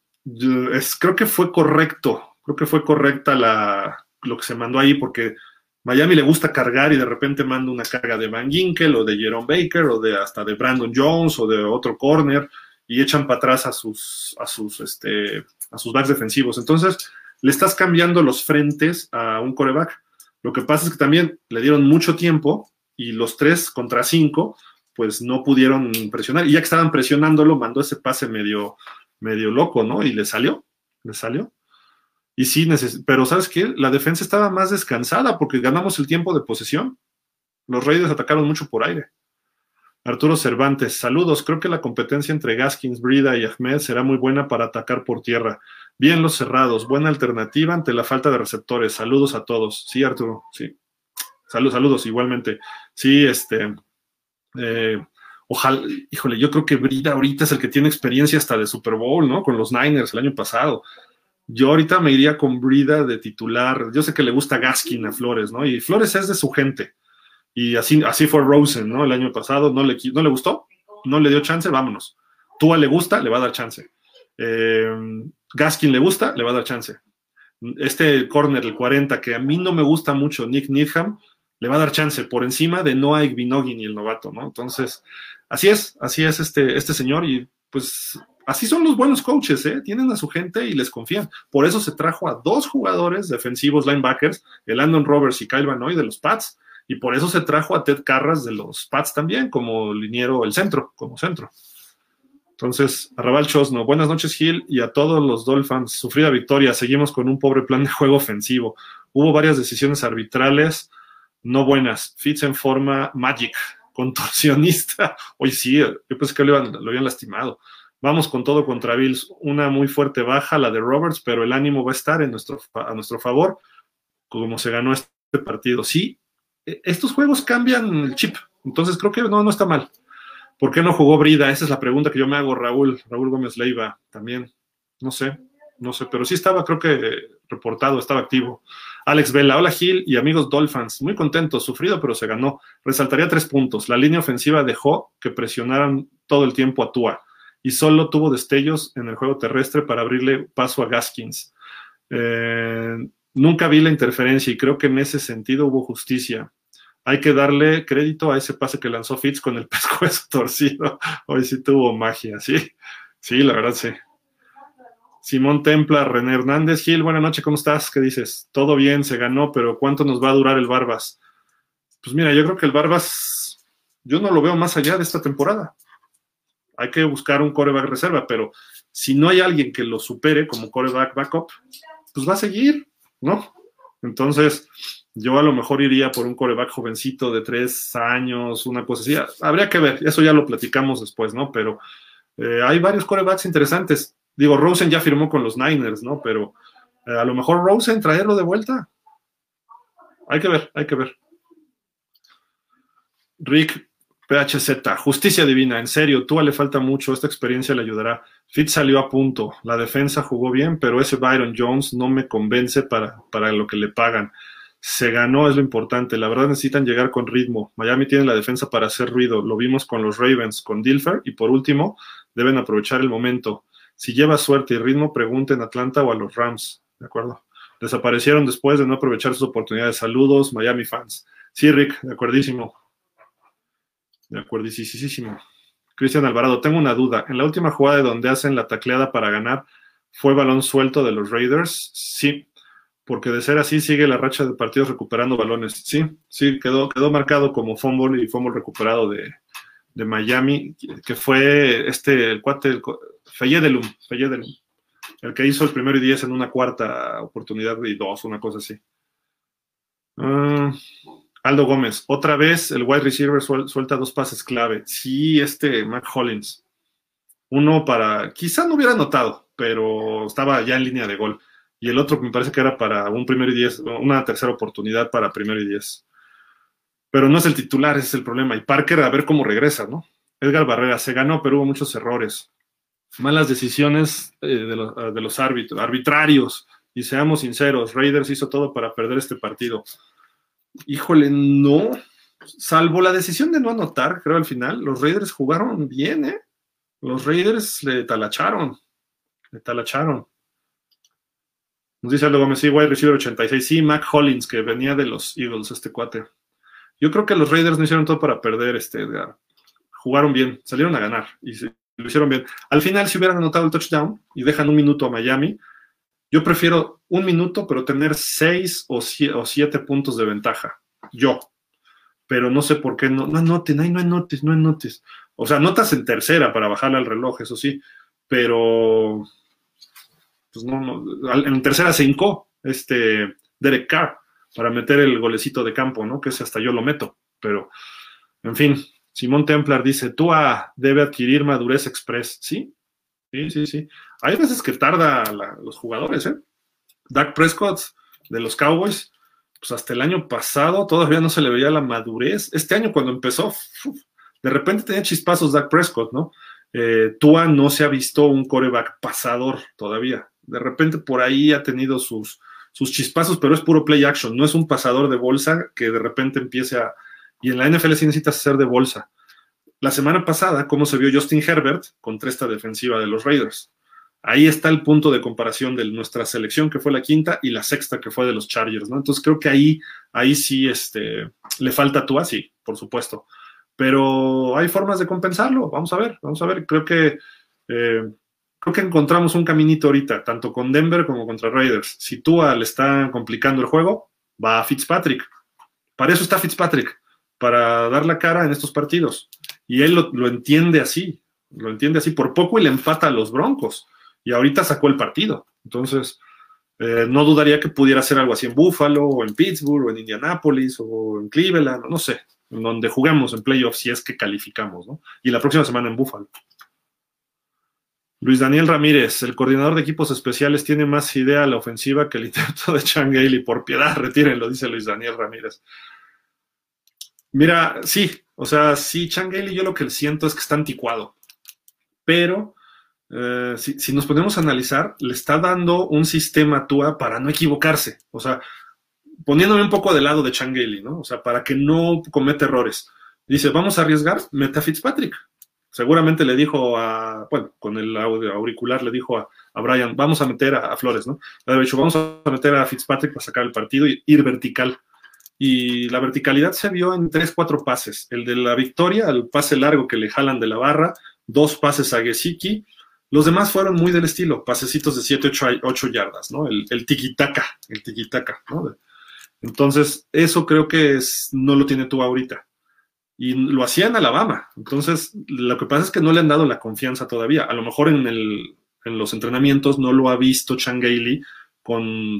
creo que fue correcto, creo que fue correcta la, lo que se mandó ahí porque Miami le gusta cargar y de repente manda una carga de Van Ginkel o de Jerome Baker o de hasta de Brandon Jones o de otro corner y echan para atrás a sus, a sus, este, a sus backs defensivos. Entonces, le estás cambiando los frentes a un coreback. Lo que pasa es que también le dieron mucho tiempo y los tres contra cinco, pues no pudieron presionar. Y ya que estaban presionándolo, mandó ese pase medio, medio loco, ¿no? Y le salió, le salió. Y sí, pero ¿sabes qué? La defensa estaba más descansada porque ganamos el tiempo de posesión. Los Raiders atacaron mucho por aire. Arturo Cervantes, saludos. Creo que la competencia entre Gaskins, Brida y Ahmed será muy buena para atacar por tierra. Bien los cerrados, buena alternativa ante la falta de receptores. Saludos a todos. Sí, Arturo, sí. Saludos, saludos, igualmente. Sí, este. Eh, ojalá, híjole, yo creo que Brida ahorita es el que tiene experiencia hasta de Super Bowl, ¿no? Con los Niners el año pasado. Yo ahorita me iría con Brida de titular. Yo sé que le gusta Gaskin a Flores, ¿no? Y Flores es de su gente. Y así, así fue Rosen, ¿no? El año pasado no le, no le gustó, no le dio chance, vámonos. Tua le gusta, le va a dar chance. Eh, Gaskin le gusta, le va a dar chance. Este corner, el 40, que a mí no me gusta mucho, Nick Needham, le va a dar chance por encima de Noah Igbinogin y el novato, ¿no? Entonces, así es, así es este, este señor y pues Así son los buenos coaches, ¿eh? Tienen a su gente y les confían. Por eso se trajo a dos jugadores defensivos linebackers, el Landon Roberts y Kyle Vanoy de los Pats, y por eso se trajo a Ted Carras de los Pats también, como liniero, el centro, como centro. Entonces, Arrabal Chosno, buenas noches Gil y a todos los Dolphins. Sufrida victoria, seguimos con un pobre plan de juego ofensivo. Hubo varias decisiones arbitrales no buenas. Fitz en forma Magic, contorsionista. (laughs) Hoy sí, yo pensé que lo, lo habían lastimado. Vamos con todo contra Bills. Una muy fuerte baja, la de Roberts, pero el ánimo va a estar en nuestro, a nuestro favor, como se ganó este partido. Sí, e, estos juegos cambian el chip, entonces creo que no, no está mal. ¿Por qué no jugó Brida? Esa es la pregunta que yo me hago, Raúl, Raúl Gómez Leiva, también. No sé, no sé, pero sí estaba, creo que reportado, estaba activo. Alex Vela, hola Gil y amigos Dolphins, muy contentos, sufrido, pero se ganó. Resaltaría tres puntos. La línea ofensiva dejó que presionaran todo el tiempo a Tua y solo tuvo destellos en el juego terrestre para abrirle paso a Gaskins. Eh, nunca vi la interferencia y creo que en ese sentido hubo justicia. Hay que darle crédito a ese pase que lanzó Fitz con el (laughs) pescuezo torcido. Hoy sí tuvo magia, sí. Sí, la verdad sí. Simón Templa, René Hernández, Gil, buena noche, ¿cómo estás? ¿Qué dices? Todo bien, se ganó, pero ¿cuánto nos va a durar el Barbas? Pues mira, yo creo que el Barbas, yo no lo veo más allá de esta temporada hay que buscar un coreback reserva, pero si no hay alguien que lo supere como coreback backup, pues va a seguir, ¿no? Entonces, yo a lo mejor iría por un coreback jovencito de tres años, una cosa así. Habría que ver, eso ya lo platicamos después, ¿no? Pero eh, hay varios corebacks interesantes. Digo, Rosen ya firmó con los Niners, ¿no? Pero eh, a lo mejor Rosen traerlo de vuelta. Hay que ver, hay que ver. Rick PHZ, justicia divina, en serio, tú le falta mucho, esta experiencia le ayudará. Fitz salió a punto, la defensa jugó bien, pero ese Byron Jones no me convence para, para lo que le pagan. Se ganó, es lo importante. La verdad necesitan llegar con ritmo. Miami tiene la defensa para hacer ruido. Lo vimos con los Ravens, con Dilfer. Y por último, deben aprovechar el momento. Si lleva suerte y ritmo, pregunten a Atlanta o a los Rams. ¿De acuerdo? Desaparecieron después de no aprovechar sus oportunidades. Saludos, Miami fans. Sí, Rick, de acuerdísimo. De acuerdísimo. Cristian Alvarado, tengo una duda. En la última jugada de donde hacen la tacleada para ganar, ¿fue balón suelto de los Raiders? Sí, porque de ser así sigue la racha de partidos recuperando balones. Sí, sí, quedó, quedó marcado como fumble y fumble recuperado de, Miami, que fue este, el cuate, Feyedelum, el que hizo el primero y diez en una cuarta oportunidad y dos, una cosa así. Ah, Aldo Gómez, otra vez el wide receiver suelta dos pases clave. Sí, este Mac Hollins. Uno para, quizá no hubiera notado, pero estaba ya en línea de gol. Y el otro me parece que era para un primero y diez, una tercera oportunidad para primero y diez. Pero no es el titular, ese es el problema. Y Parker a ver cómo regresa, ¿no? Edgar Barrera se ganó, pero hubo muchos errores. Malas decisiones eh, de, los, árbitros, arbitrarios. Y seamos sinceros, Raiders hizo todo para perder este partido. Híjole, no. Salvo la decisión de no anotar, creo al final, los Raiders jugaron bien, ¿eh? Los Raiders le talacharon. Le talacharon. Nos dice Aldo Gómez, sí, wide receiver 86. Sí, Mac Hollins, que venía de los Eagles, este cuate. Yo creo que los Raiders no hicieron todo para perder, este Edgar. Jugaron bien, salieron a ganar y lo hicieron bien. Al final, si hubieran anotado el touchdown y dejan un minuto a Miami, yo prefiero un minuto, pero tener seis o siete, puntos de ventaja. Yo. Pero no sé por qué no, no anoten, no anotes, no anotes. O sea, notas en tercera para bajarle al reloj, eso sí, pero pues no, no en tercera se hincó este Derek Carr para meter el golecito de campo, ¿no? Que ese hasta yo lo meto, pero en fin, Simón Templar dice, Tua debe adquirir madurez express. Sí, sí, sí, sí. Hay veces que tarda los jugadores, ¿eh? Dak Prescott de los Cowboys, pues hasta el año pasado todavía no se le veía la madurez. Este año cuando empezó, de repente tenía chispazos Dak Prescott, ¿no? Eh, Tua no se ha visto un coreback pasador todavía. De repente por ahí ha tenido sus, sus chispazos, pero es puro play action, no es un pasador de bolsa que de repente empiece a... Y en la NFL sí necesitas hacer de bolsa. La semana pasada, ¿cómo se vio Justin Herbert contra esta defensiva de los Raiders? Ahí está el punto de comparación de nuestra selección, que fue la quinta, y la sexta, que fue de los Chargers, ¿no? Entonces creo que ahí, ahí sí este, le falta Tua, sí, por supuesto pero hay formas de compensarlo. Vamos a ver, vamos a ver. Creo que eh, creo que encontramos un caminito ahorita, tanto con Denver como contra Raiders. Si Tua le está complicando el juego, va a Fitzpatrick. Para eso está Fitzpatrick, para dar la cara en estos partidos. Y él lo, entiende así, lo entiende así. Por poco y le empata a los Broncos. Y ahorita sacó el partido. Entonces, eh, no dudaría que pudiera hacer algo así en Buffalo, o en Pittsburgh, o en Indianapolis, o en Cleveland, no sé en donde jugamos en playoffs si es que calificamos, ¿no? Y la próxima semana en Buffalo. Luis Daniel Ramírez, el coordinador de equipos especiales, tiene más idea a la ofensiva que el intento de Changale por piedad, retírenlo, dice Luis Daniel Ramírez. Mira, sí, o sea, sí, Changale yo lo que siento es que está anticuado, pero eh, si, si, nos podemos analizar, le está dando un sistema a Tua para no equivocarse. O sea, poniéndome un poco del lado de Changeli, ¿no? O sea, para que no cometa errores. Dice, vamos a arriesgar, meta Fitzpatrick. Seguramente le dijo a, bueno, con el auricular le dijo a, Brian, vamos a meter a, Flores, ¿no? Le había dicho, vamos a meter a Fitzpatrick para sacar el partido y ir vertical. Y la verticalidad se vio en tres, cuatro pases. El de la victoria, el pase largo que le jalan de la barra, dos pases a Gesicki. Los demás fueron muy del estilo, pasecitos de 7, 8, yardas, ¿no? El, el tiki-taka, el tiki-taka, ¿no? Entonces, eso creo que es, no lo tiene tú ahorita. Y lo hacía en Alabama. Entonces, lo que pasa es que no le han dado la confianza todavía. A lo mejor en, el, en los entrenamientos no lo ha visto Changaili con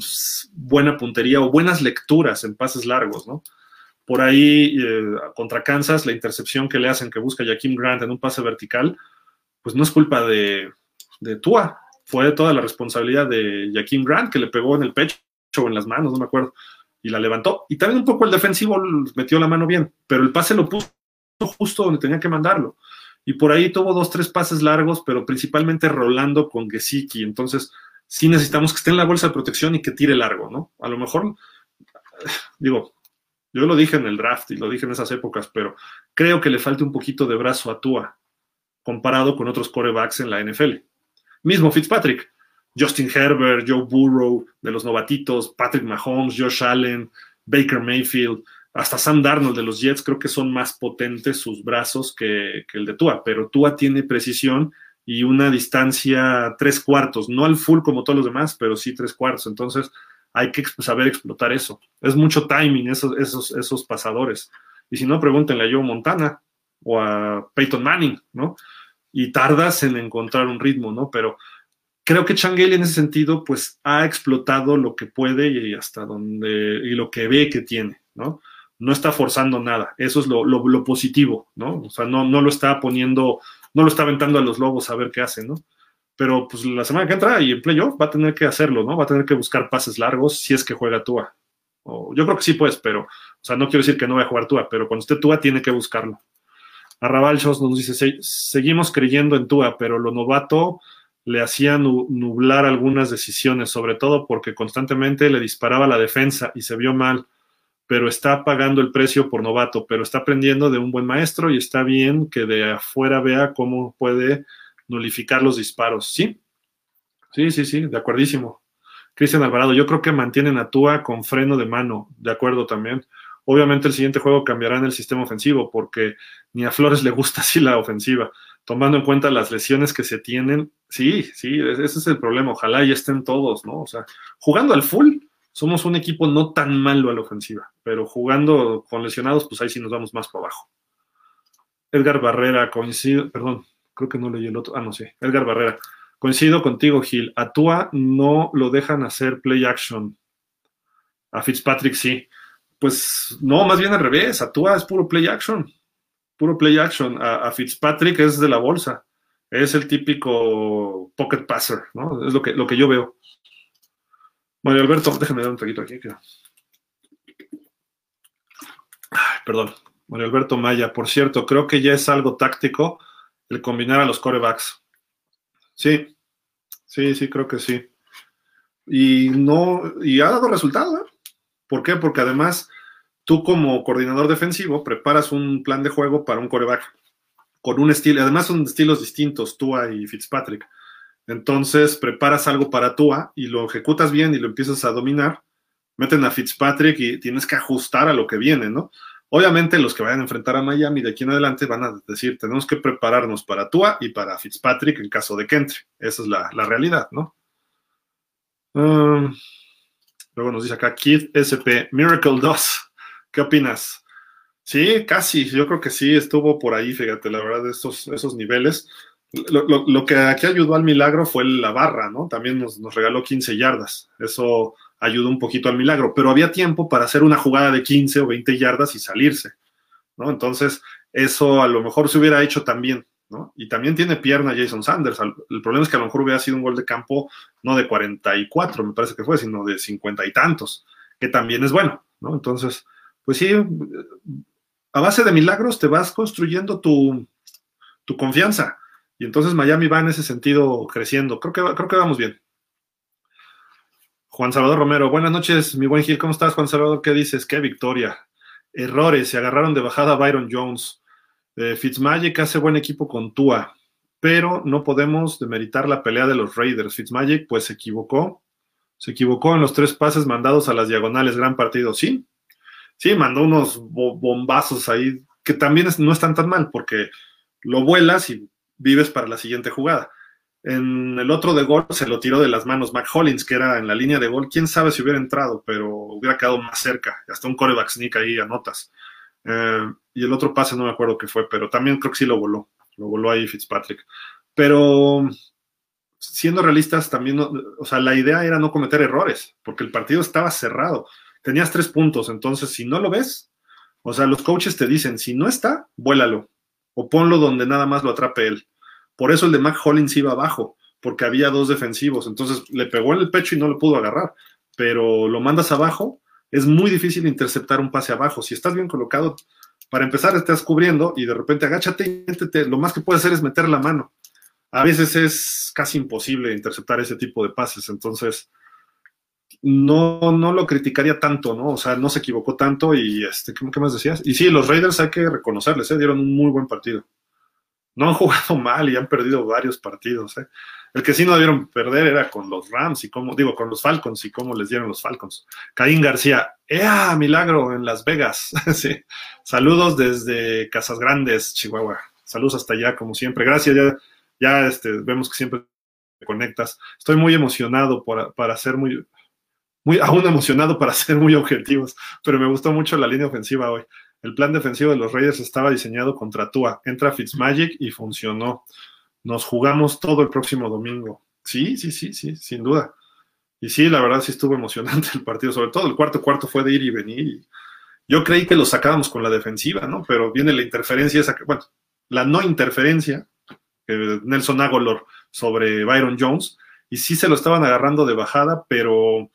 buena puntería o buenas lecturas en pases largos, ¿no? Por ahí, eh, contra Kansas, la intercepción que le hacen que busca Jaquim Grant en un pase vertical, pues no es culpa de, de Tua. Fue toda la responsabilidad de Jaquim Grant que le pegó en el pecho o en las manos, no me acuerdo y la levantó. Y también un poco el defensivo metió la mano bien, pero el pase lo puso justo donde tenía que mandarlo. Y por ahí tuvo dos, tres pases largos, pero principalmente rolando con Gesicki. Entonces, sí necesitamos que esté en la bolsa de protección y que tire largo, ¿no? A lo mejor, digo, yo lo dije en el draft y lo dije en esas épocas, pero creo que le falta un poquito de brazo a Tua comparado con otros corebacks en la NFL. Mismo Fitzpatrick. Justin Herbert, Joe Burrow de los novatitos, Patrick Mahomes, Josh Allen, Baker Mayfield, hasta Sam Darnold de los Jets, creo que son más potentes sus brazos que, el de Tua, pero Tua tiene precisión y una distancia tres cuartos, no al full como todos los demás, pero sí tres cuartos. Entonces hay que saber explotar eso. Es mucho timing esos, esos, esos pasadores. Y si no, pregúntenle a Joe Montana o a Peyton Manning, ¿no? Y tardas en encontrar un ritmo, ¿no? Pero creo que Changeli en ese sentido, pues ha explotado lo que puede y hasta donde, y lo que ve que tiene, ¿no? No está forzando nada, eso es lo, lo, positivo, ¿no? O sea, no, no lo está poniendo, no lo está aventando a los lobos a ver qué hacen, ¿no? Pero pues la semana que entra y en playoff va a tener que hacerlo, ¿no? Va a tener que buscar pases largos si es que juega Tua. O, yo creo que sí, pues, pero, o sea, no quiero decir que no vaya a jugar Tua, pero cuando esté Tua tiene que buscarlo. Arrabal Shows nos dice, seguimos creyendo en Tua, pero lo novato le hacía nublar algunas decisiones, sobre todo porque constantemente le disparaba la defensa y se vio mal, pero está pagando el precio por novato, pero está aprendiendo de un buen maestro y está bien que de afuera vea cómo puede nulificar los disparos. ¿Sí? Sí, sí, sí, de acuerdísimo. Cristian Alvarado, yo creo que mantienen a Tua con freno de mano, de acuerdo también. Obviamente el siguiente juego cambiará en el sistema ofensivo porque ni a Flores le gusta (laughs) así la ofensiva tomando en cuenta las lesiones que se tienen, sí, sí, ese es el problema. Ojalá ya estén todos, ¿no? O sea, jugando al full, somos un equipo no tan malo a la ofensiva, pero jugando con lesionados, pues ahí sí nos vamos más para abajo. Edgar Barrera, coincido, perdón, creo que no leí el otro, ah, no sé, Edgar Barrera, coincido contigo, Gil. A Tua no lo dejan hacer play action. A Fitzpatrick sí. Pues no, más bien al revés, a Tua es puro play action. puro play action. A, Fitzpatrick es de la bolsa. Es el típico pocket passer, ¿no? Es lo que, lo que yo veo. Mario Alberto, déjame dar un traguito aquí. perdón. Mario Alberto Maya, por cierto, creo que ya es algo táctico el combinar a los corebacks. Sí, sí, sí, creo que sí. Y no, y ha dado resultado, ¿eh? ¿Por qué? Porque además tú como coordinador defensivo preparas un plan de juego para un coreback con un estilo, además son estilos distintos, Tua y Fitzpatrick. Entonces preparas algo para Tua y lo ejecutas bien y lo empiezas a dominar, meten a Fitzpatrick y tienes que ajustar a lo que viene, ¿no? Obviamente los que vayan a enfrentar a Miami de aquí en adelante van a decir, tenemos que prepararnos para Tua y para Fitzpatrick en caso de que entre. Esa es la, realidad, ¿no? Um, luego nos dice acá Keith SP, Miracle 2. ¿Qué opinas? Sí, casi, yo creo que sí, estuvo por ahí, fíjate, la verdad, esos, esos niveles. Lo, que aquí ayudó al milagro fue la barra, ¿no? También nos, nos regaló 15 yardas. Eso ayudó un poquito al milagro, pero había tiempo para hacer una jugada de 15 o 20 yardas y salirse, ¿no? Entonces, eso a lo mejor se hubiera hecho también, ¿no? Y también tiene pierna Jason Sanders. El problema es que a lo mejor hubiera sido un gol de campo no de 44, me parece que fue, sino de 50 y tantos, que también es bueno, ¿no? Entonces, pues sí, a base de milagros te vas construyendo tu, tu confianza. Y entonces Miami va en ese sentido creciendo. Creo que, creo que vamos bien. Juan Salvador Romero, buenas noches, mi buen Gil, ¿cómo estás, Juan Salvador? ¿Qué dices? ¡Qué victoria! Errores, se agarraron de bajada a Byron Jones. Eh, Fitzmagic hace buen equipo con Tua, pero no podemos demeritar la pelea de los Raiders. Fitzmagic, pues se equivocó. Se equivocó en los tres pases mandados a las diagonales. Gran partido, sí. Sí, mandó unos bombazos ahí que también no están tan mal porque lo vuelas y vives para la siguiente jugada en el otro de gol se lo tiró de las manos Mac Hollins, que era en la línea de gol. Quién sabe si hubiera entrado, pero hubiera quedado más cerca. Hasta un coreback sneak ahí a notas. Eh, y el otro pase no me acuerdo qué fue, pero también creo que sí lo voló. Lo voló ahí Fitzpatrick. Pero siendo realistas, también, o sea, la idea era no cometer errores, porque el partido estaba cerrado. Tenías tres puntos, entonces si no lo ves, o sea, los coaches te dicen, si no está, vuélalo o ponlo donde nada más lo atrape él. Por eso el de Mac Hollins iba abajo, porque había dos defensivos. Entonces le pegó en el pecho y no lo pudo agarrar. Pero lo mandas abajo, es muy difícil interceptar un pase abajo. Si estás bien colocado, para empezar estás cubriendo y de repente agáchate y. Lo más que puedes hacer es meter la mano. A veces es casi imposible interceptar ese tipo de pases. Entonces, no, no lo criticaría tanto, ¿no? O sea, no se equivocó tanto y, este, ¿qué, más decías? Y sí, los Raiders hay que reconocerles, ¿eh? dieron un muy buen partido no han (laughs) jugado mal y han perdido varios partidos. ¿eh? El que sí no debieron perder era con los Rams y cómo, digo, con los Falcons y cómo les dieron los Falcons. Caín García, ¡ea! Milagro en Las Vegas. (laughs) Saludos desde Casas Grandes, Chihuahua. Saludos hasta allá, como siempre. Gracias, ya, ya este, vemos que siempre te conectas. Estoy muy emocionado para ser muy, muy, aún emocionado para (laughs) ser muy objetivos, pero me gustó mucho la línea ofensiva hoy. El plan defensivo de los Raiders estaba diseñado contra Tua. Entra Fitzmagic y funcionó. Nos jugamos todo el próximo domingo. Sí, sí, sí, sí, sin duda. Y sí, la verdad sí estuvo emocionante (laughs) el partido, sobre todo el cuarto cuarto fue de ir y venir. yo creí que lo sacábamos con la defensiva, ¿no? Pero viene la interferencia, esa, bueno, la no interferencia, Nelson Agolor sobre Byron Jones, y sí se lo estaban agarrando de bajada, pero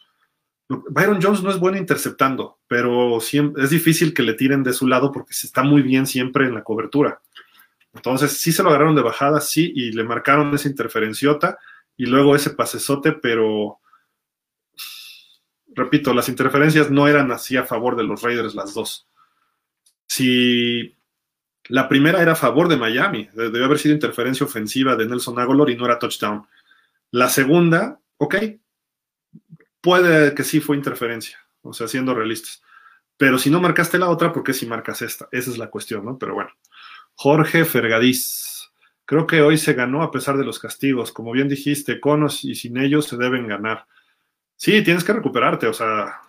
Byron Jones no es bueno interceptando, pero es difícil que le tiren de su lado porque se está muy bien siempre en la cobertura. Entonces, sí se lo agarraron de bajada, sí, y le marcaron esa interferenciota y luego ese pasesote, pero repito, las interferencias no eran así a favor de los Raiders las dos. Si la primera era a favor de Miami, debió haber sido interferencia ofensiva de Nelson Agolor y no era touchdown. La segunda, ok, puede que sí fue interferencia, o sea, siendo realistas. Pero si no marcaste la otra, ¿por qué si marcas esta? Esa es la cuestión, ¿no? Pero bueno. Jorge Fergadís. Creo que hoy se ganó a pesar de los castigos. Como bien dijiste, conos y sin ellos se deben ganar. Sí, tienes que recuperarte, o sea,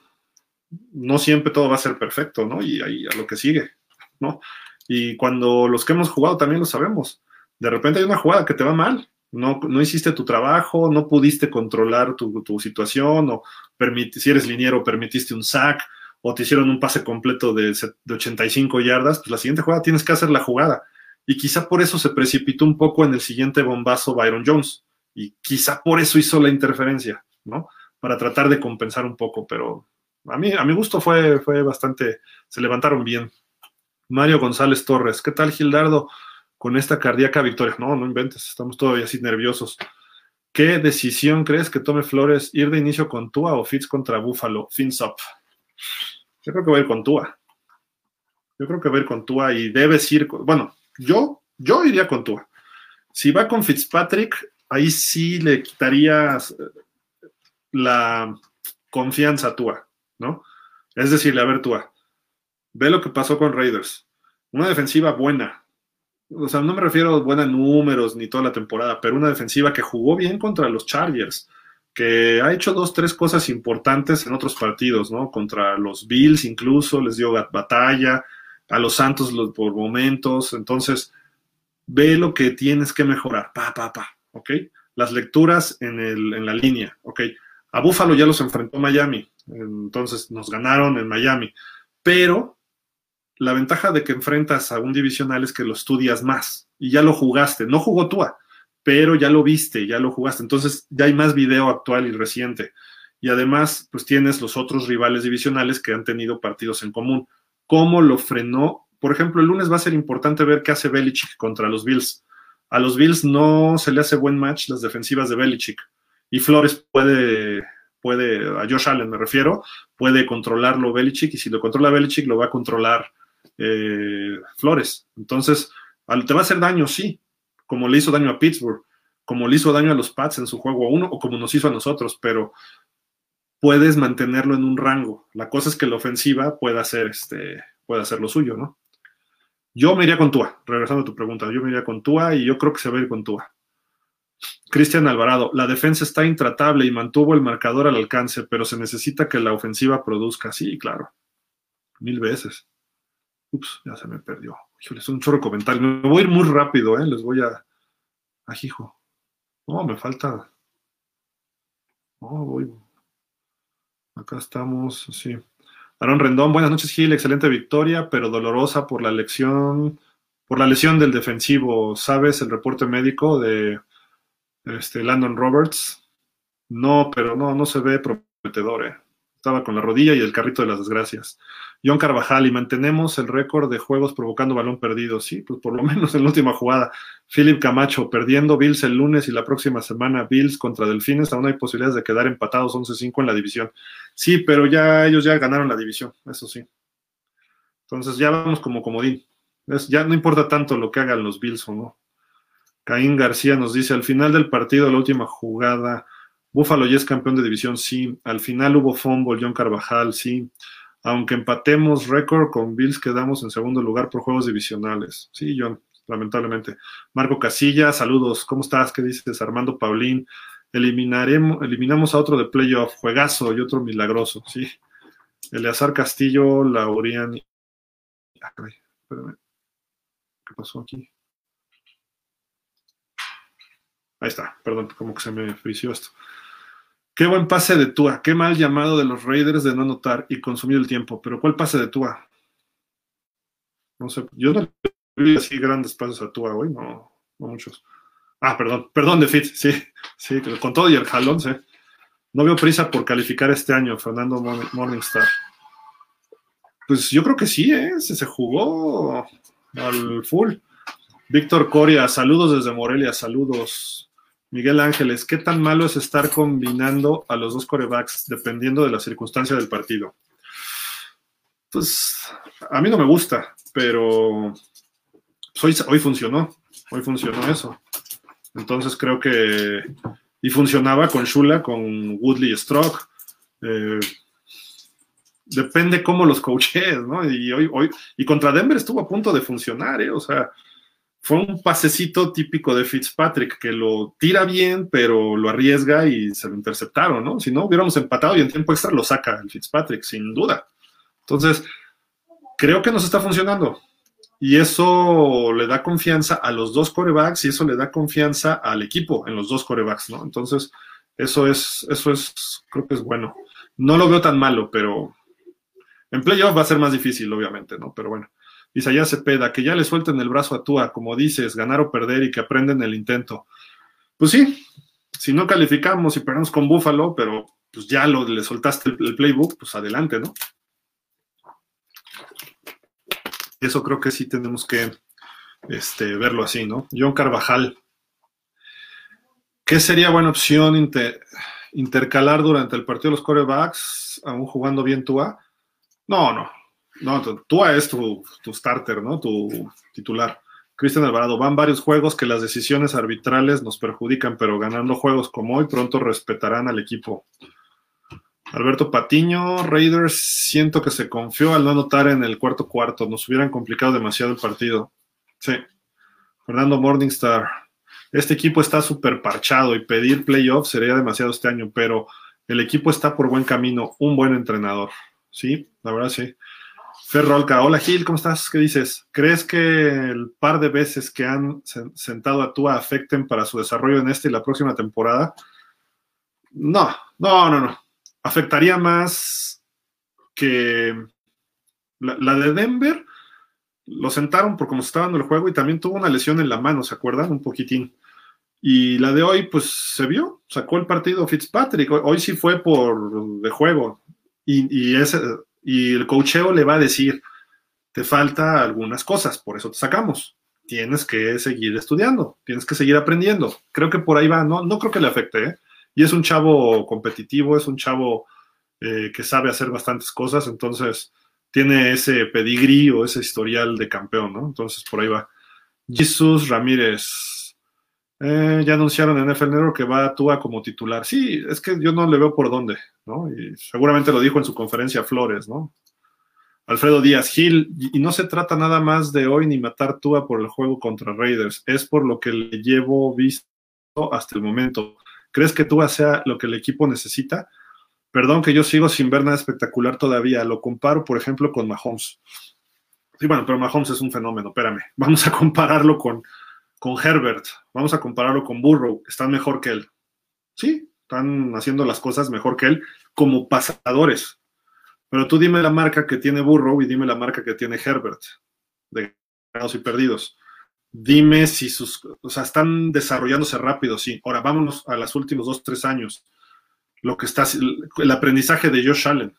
no siempre todo va a ser perfecto, ¿no? Y ahí a lo que sigue, ¿no? Y cuando los que hemos jugado también lo sabemos. De repente hay una jugada que te va mal no, no hiciste tu trabajo, no pudiste controlar tu, situación, o si eres liniero, permitiste un sack, o te hicieron un pase completo de, de 85 yardas, pues la siguiente jugada tienes que hacer la jugada. Y quizá por eso se precipitó un poco en el siguiente bombazo Byron Jones. Y quizá por eso hizo la interferencia, ¿no? Para tratar de compensar un poco, pero a mí, a mi gusto fue, fue bastante, se levantaron bien. Mario González Torres, ¿qué tal Gildardo con esta cardíaca victoria? No, no inventes, estamos todavía así nerviosos. ¿Qué decisión crees que tome Flores ir de inicio con Tua o Fitz contra Buffalo? Fins up. Yo creo que va a ir con Tua. Yo creo que va a ir con Tua y debes ir, bueno, yo, yo iría con Tua. Si va con Fitzpatrick, ahí sí le quitarías la confianza a Tua, ¿no? Es decir, a ver, Tua, ve lo que pasó con Raiders. Una defensiva buena. O sea, no me refiero a buenos números ni toda la temporada, pero una defensiva que jugó bien contra los Chargers que ha hecho dos, tres cosas importantes en otros partidos, ¿no? Contra los Bills incluso, les dio batalla, a los Santos por momentos, entonces ve lo que tienes que mejorar, pa, pa, pa, ¿ok? Las lecturas en, el, en la línea, ¿ok? A Búfalo ya los enfrentó Miami, entonces nos ganaron en Miami, pero la ventaja de que enfrentas a un divisional es que lo estudias más y ya lo jugaste, no jugó Tua, pero ya lo viste, ya lo jugaste. Entonces ya hay más video actual y reciente. Y además, pues tienes los otros rivales divisionales que han tenido partidos en común. ¿Cómo lo frenó? Por ejemplo, el lunes va a ser importante ver qué hace Belichick contra los Bills. A los Bills no se le hace buen match las defensivas de Belichick. Y Flores puede, puede, a Josh Allen me refiero, puede controlarlo Belichick y si lo controla Belichick lo va a controlar eh, Flores. Entonces, te va a hacer daño, sí, como le hizo daño a Pittsburgh, como le hizo daño a los Pats en su juego 1 o como nos hizo a nosotros, pero puedes mantenerlo en un rango. La cosa es que la ofensiva pueda hacer, este, pueda hacer lo suyo, ¿no? Yo me iría con Tua, regresando a tu pregunta, yo me iría con Tua y yo creo que se va a ir con Tua. Cristian Alvarado, la defensa está intratable y mantuvo el marcador al alcance, pero se necesita que la ofensiva produzca. Sí, claro, mil veces. Ups, ya se me perdió. Híjole, es un chorro comentario. Me voy a ir muy rápido, ¿eh? Les voy a. Ajijo. No, me falta. No, voy. Acá estamos, sí. Aaron Rendón, buenas noches, Gil. Excelente victoria, pero dolorosa por la lección, por la lesión del defensivo. ¿Sabes el reporte médico de este, Landon Roberts? No, pero no, no se ve prometedor, ¿eh? Estaba con la rodilla y el carrito de las desgracias. John Carvajal, y mantenemos el récord de juegos provocando balón perdido. Sí, pues por lo menos en la última jugada. Philip Camacho, perdiendo Bills el lunes y la próxima semana Bills contra Delfines, aún hay posibilidades de quedar empatados 11-5 en la división. Sí, pero ya ellos ya ganaron la división, eso sí. Entonces ya vamos como comodín. ya no importa tanto lo que hagan los Bills o no. Caín García nos dice, al final del partido, la última jugada, Búfalo ya es campeón de división, sí. Al final hubo fumble, John Carvajal, sí. Aunque empatemos récord con Bills, quedamos en segundo lugar por juegos divisionales. Sí, John, lamentablemente. Marco Casilla, saludos. ¿Cómo estás? ¿Qué dices? Armando Paulín. Eliminaremos, eliminamos a otro de playoff, juegazo y otro milagroso, sí. Eleazar Castillo, Laurian. ¿Qué pasó aquí? Ahí está, perdón, como que se me frició esto. Qué buen pase de Tua, qué mal llamado de los Raiders de no anotar y consumir el tiempo. Pero ¿cuál pase de Tua? No sé, yo no vi así grandes pases a Tua hoy, no, no muchos. Ah, perdón, perdón de Fitz, sí, sí, con todo y el jalón, sí. No veo prisa por calificar este año, Fernando Morningstar. Pues yo creo que sí, ¿eh? Se, se jugó al full. Víctor Coria, saludos desde Morelia, saludos. Miguel Ángeles, ¿qué tan malo es estar combinando a los dos corebacks dependiendo de la circunstancia del partido? Pues a mí no me gusta, pero hoy, hoy funcionó, hoy funcionó eso. Entonces creo que, y funcionaba con Shula, con Woodley y. Eh, depende cómo los coaches, ¿no? Y hoy, hoy, y contra Denver estuvo a punto de funcionar, ¿eh? O sea, fue un pasecito típico de Fitzpatrick, que lo tira bien, pero lo arriesga y se lo interceptaron, ¿no? Si no, hubiéramos empatado y en tiempo extra lo saca el Fitzpatrick, sin duda. Entonces, creo que nos está funcionando. Y eso le da confianza a los dos corebacks y eso le da confianza al equipo en los dos corebacks, ¿no? Entonces, eso es, eso es, creo que es bueno. No lo veo tan malo, pero En playoff va a ser más difícil, obviamente, ¿no? Pero bueno. Isaías Cepeda, que ya le suelten el brazo a Tua, como dices, ganar o perder y que aprenden el intento. Pues sí, si no calificamos y perdemos con Búfalo, pero pues ya lo, le soltaste el, playbook, pues adelante, ¿no? Eso creo que sí tenemos que este, verlo así, ¿no? John Carvajal. ¿Qué sería buena opción intercalar durante el partido de los corebacks, aún jugando bien Tua? No, no, no, tú es tu, starter, ¿no? Tu titular. Cristian Alvarado, van varios juegos que las decisiones arbitrales nos perjudican, pero ganando juegos como hoy pronto respetarán al equipo. Alberto Patiño, Raiders, siento que se confió al no anotar en el cuarto cuarto, nos hubieran complicado demasiado el partido. Sí. Fernando Morningstar, este equipo está súper parchado y pedir playoff sería demasiado este año, pero el equipo está por buen camino, un buen entrenador. Sí, la verdad sí. Ferrolca, hola Gil, ¿cómo estás? ¿Qué dices? ¿Crees que el par de veces que han sentado a Tua afecten para su desarrollo en esta y la próxima temporada? No, no, no, no. Afectaría más que la, de Denver. Lo sentaron por cómo se estaba dando el juego y también tuvo una lesión en la mano, ¿se acuerdan? Un poquitín. Y la de hoy, pues se vio, sacó el partido Fitzpatrick. Hoy, sí fue por de juego. Y ese, y el cocheo le va a decir, te falta algunas cosas, por eso te sacamos. Tienes que seguir estudiando, tienes que seguir aprendiendo. Creo que por ahí va, no, no creo que le afecte. ¿eh? Y es un chavo competitivo, es un chavo eh, que sabe hacer bastantes cosas, entonces tiene ese pedigrí o ese historial de campeón, ¿no? Entonces por ahí va. Jesús Ramírez. Eh, ya anunciaron en NFL Network que va a Tua como titular. Sí, es que yo no le veo por dónde. ¿no? Y seguramente lo dijo en su conferencia Flores, ¿no? Alfredo Díaz Gil, y no se trata nada más de hoy ni matar Tua por el juego contra Raiders, es por lo que le llevo visto hasta el momento. ¿Crees que Tua sea lo que el equipo necesita? Perdón que yo sigo sin ver nada espectacular todavía. Lo comparo, por ejemplo, con Mahomes. Sí, bueno, pero Mahomes es un fenómeno, espérame. (laughs) Vamos a compararlo con, con Herbert, vamos a compararlo con Burrow. Están mejor que él. Sí, están haciendo las cosas mejor que él como pasadores. Pero tú dime la marca que tiene Burrow y dime la marca que tiene Herbert de ganados y perdidos. Dime si sus, o sea, están desarrollándose rápido, sí. Ahora vámonos a los últimos dos, tres años. Lo que está, el aprendizaje de Josh Allen.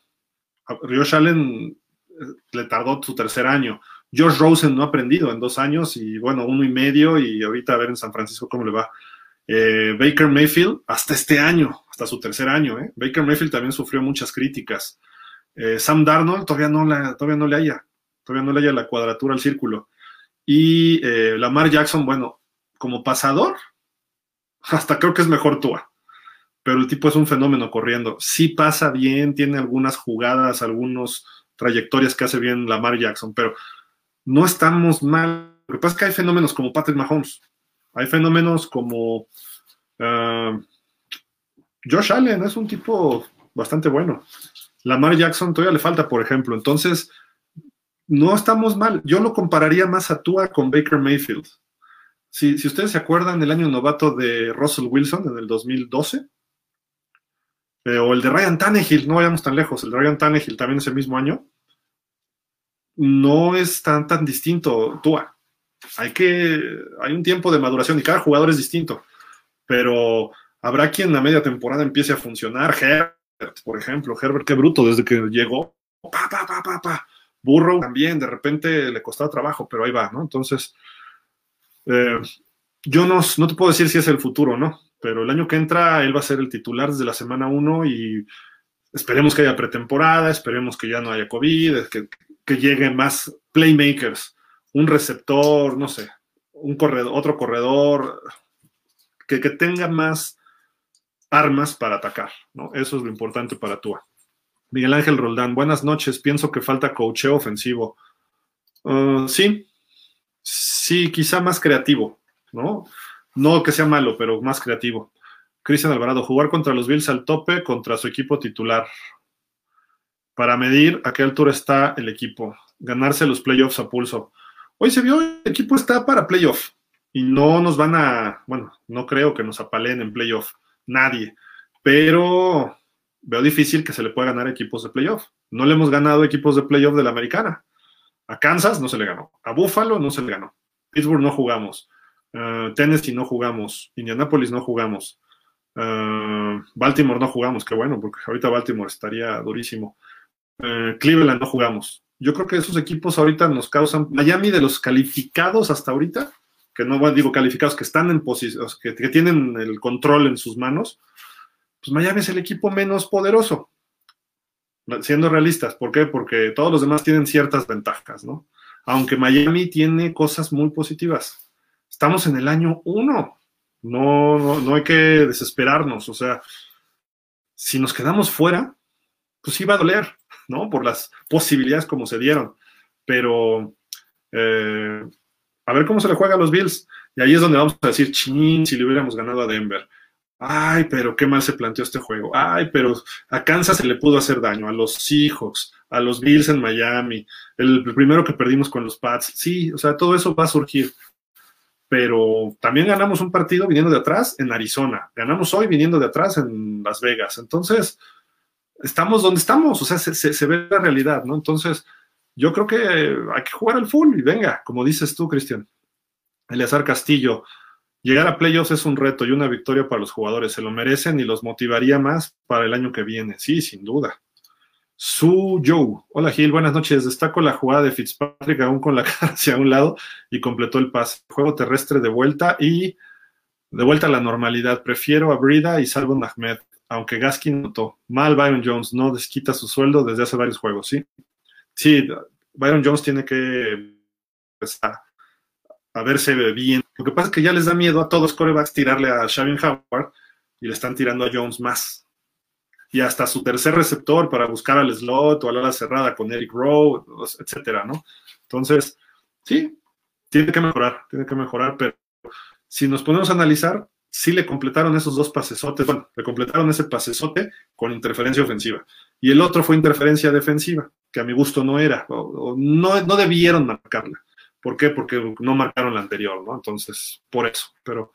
Josh Allen eh, le tardó su tercer año. Josh Rosen no ha aprendido en dos años y bueno, uno y medio y ahorita a ver en San Francisco cómo le va. Eh, Baker Mayfield, hasta este año, hasta su tercer año, ¿eh? Baker Mayfield también sufrió muchas críticas. Eh, Sam Darnold todavía no, la, todavía no le haya, todavía no le haya la cuadratura al círculo. Y Lamar Jackson, bueno, como pasador, hasta creo que es mejor Tua. Pero el tipo es un fenómeno corriendo. Sí pasa bien, tiene algunas jugadas, algunas trayectorias que hace bien Lamar Jackson, pero no estamos mal. Lo que pasa es que hay fenómenos como Patrick Mahomes, hay fenómenos como ah, Josh Allen, es un tipo bastante bueno. Lamar Jackson todavía le falta, por ejemplo. Entonces, no estamos mal. Yo lo compararía más a Tua con Baker Mayfield. Si, ustedes se acuerdan del año novato de Russell Wilson en el 2012, eh, o el de Ryan Tannehill, no vayamos tan lejos, el de Ryan Tannehill también ese mismo año, no es tan, tan distinto Tua hay que, hay un tiempo de maduración y cada jugador es distinto, pero habrá quien a media temporada empiece a funcionar. Herbert, por ejemplo, Herbert, qué bruto desde que llegó. Pa, pa, pa, pa, pa. Burrow también, de repente le costaba trabajo, pero ahí va, ¿no? Entonces, eh, yo no, no te puedo decir si es el futuro, ¿no? Pero el año que entra él va a ser el titular desde la semana 1 y esperemos que haya pretemporada, esperemos que ya no haya COVID, que, que lleguen más playmakers un receptor, no sé, un corredor, otro corredor, que, tenga más armas para atacar, ¿no? Eso es lo importante para Tua. Miguel Ángel Roldán, buenas noches. Pienso que falta cocheo ofensivo. Uh, sí, sí, quizá más creativo, ¿no? No que sea malo, pero más creativo. Cristian Alvarado, jugar contra los Bills al tope contra su equipo titular. Para medir a qué altura está el equipo. Ganarse los playoffs a pulso. Hoy se vio, el equipo está para playoff y no nos van a, bueno, no creo que nos apaleen en playoff, nadie, pero veo difícil que se le pueda ganar equipos de playoff. No le hemos ganado equipos de playoff de la americana. A Kansas no se le ganó. A Buffalo no se le ganó. Pittsburgh no jugamos. Uh, Tennessee no jugamos. Indianapolis no jugamos. Uh, Baltimore no jugamos. Qué bueno, porque ahorita Baltimore estaría durísimo. Uh, Cleveland no jugamos. Yo creo que esos equipos ahorita nos causan. Miami de los calificados hasta ahorita, que no digo calificados, que están en posición, que, tienen el control en sus manos, pues Miami es el equipo menos poderoso siendo realistas. ¿Por qué? Porque todos los demás tienen ciertas ventajas, ¿no? Aunque Miami tiene cosas muy positivas. Estamos en el año uno. No, no, no hay que desesperarnos. O sea, si nos quedamos fuera, pues iba a doler, ¿no? Por las posibilidades como se dieron. Pero eh, a ver cómo se le juega a los Bills. Y ahí es donde vamos a decir, chin, si le hubiéramos ganado a Denver. Ay, pero qué mal se planteó este juego. Ay, pero a Kansas se le pudo hacer daño, a los Seahawks, a los Bills en Miami, el primero que perdimos con los Pats. Sí, o sea, todo eso va a surgir. Pero también ganamos un partido viniendo de atrás en Arizona. Ganamos hoy viniendo de atrás en Las Vegas. Entonces, estamos donde estamos. O sea, se, ve la realidad, ¿no? Entonces, yo creo que hay que jugar al full y venga, como dices tú, Cristian. Eleazar Castillo, Llegar a playoffs es un reto y una victoria para los jugadores. Se lo merecen y los motivaría más para el año que viene. Sí, sin duda. Su Joe. Hola Gil, buenas noches. Destaco la jugada de Fitzpatrick aún con la (laughs) cara hacia un lado y completó el pase. Juego terrestre de vuelta y de vuelta a la normalidad. Prefiero a Brida y salvo Ahmed, aunque Gaskin notó. Mal Byron Jones, no desquita su sueldo desde hace varios juegos, ¿sí? Sí, Byron Jones tiene que empezar a verse bien. Lo que pasa es que ya les da miedo a todos corebacks tirarle a Shavin Howard y le están tirando a Jones más. Y hasta su tercer receptor para buscar al slot o a la ala cerrada con Eric Rowe, etcétera, ¿no? Entonces, sí, tiene que mejorar, tiene que mejorar, pero si nos ponemos a analizar, sí le completaron esos dos pasesotes, bueno, le completaron ese pasesote con interferencia ofensiva. Y el otro fue interferencia defensiva, que a mi gusto no era, o, no, no debieron marcarla. ¿Por qué? Porque no marcaron la anterior, ¿no? Entonces, por eso. Pero,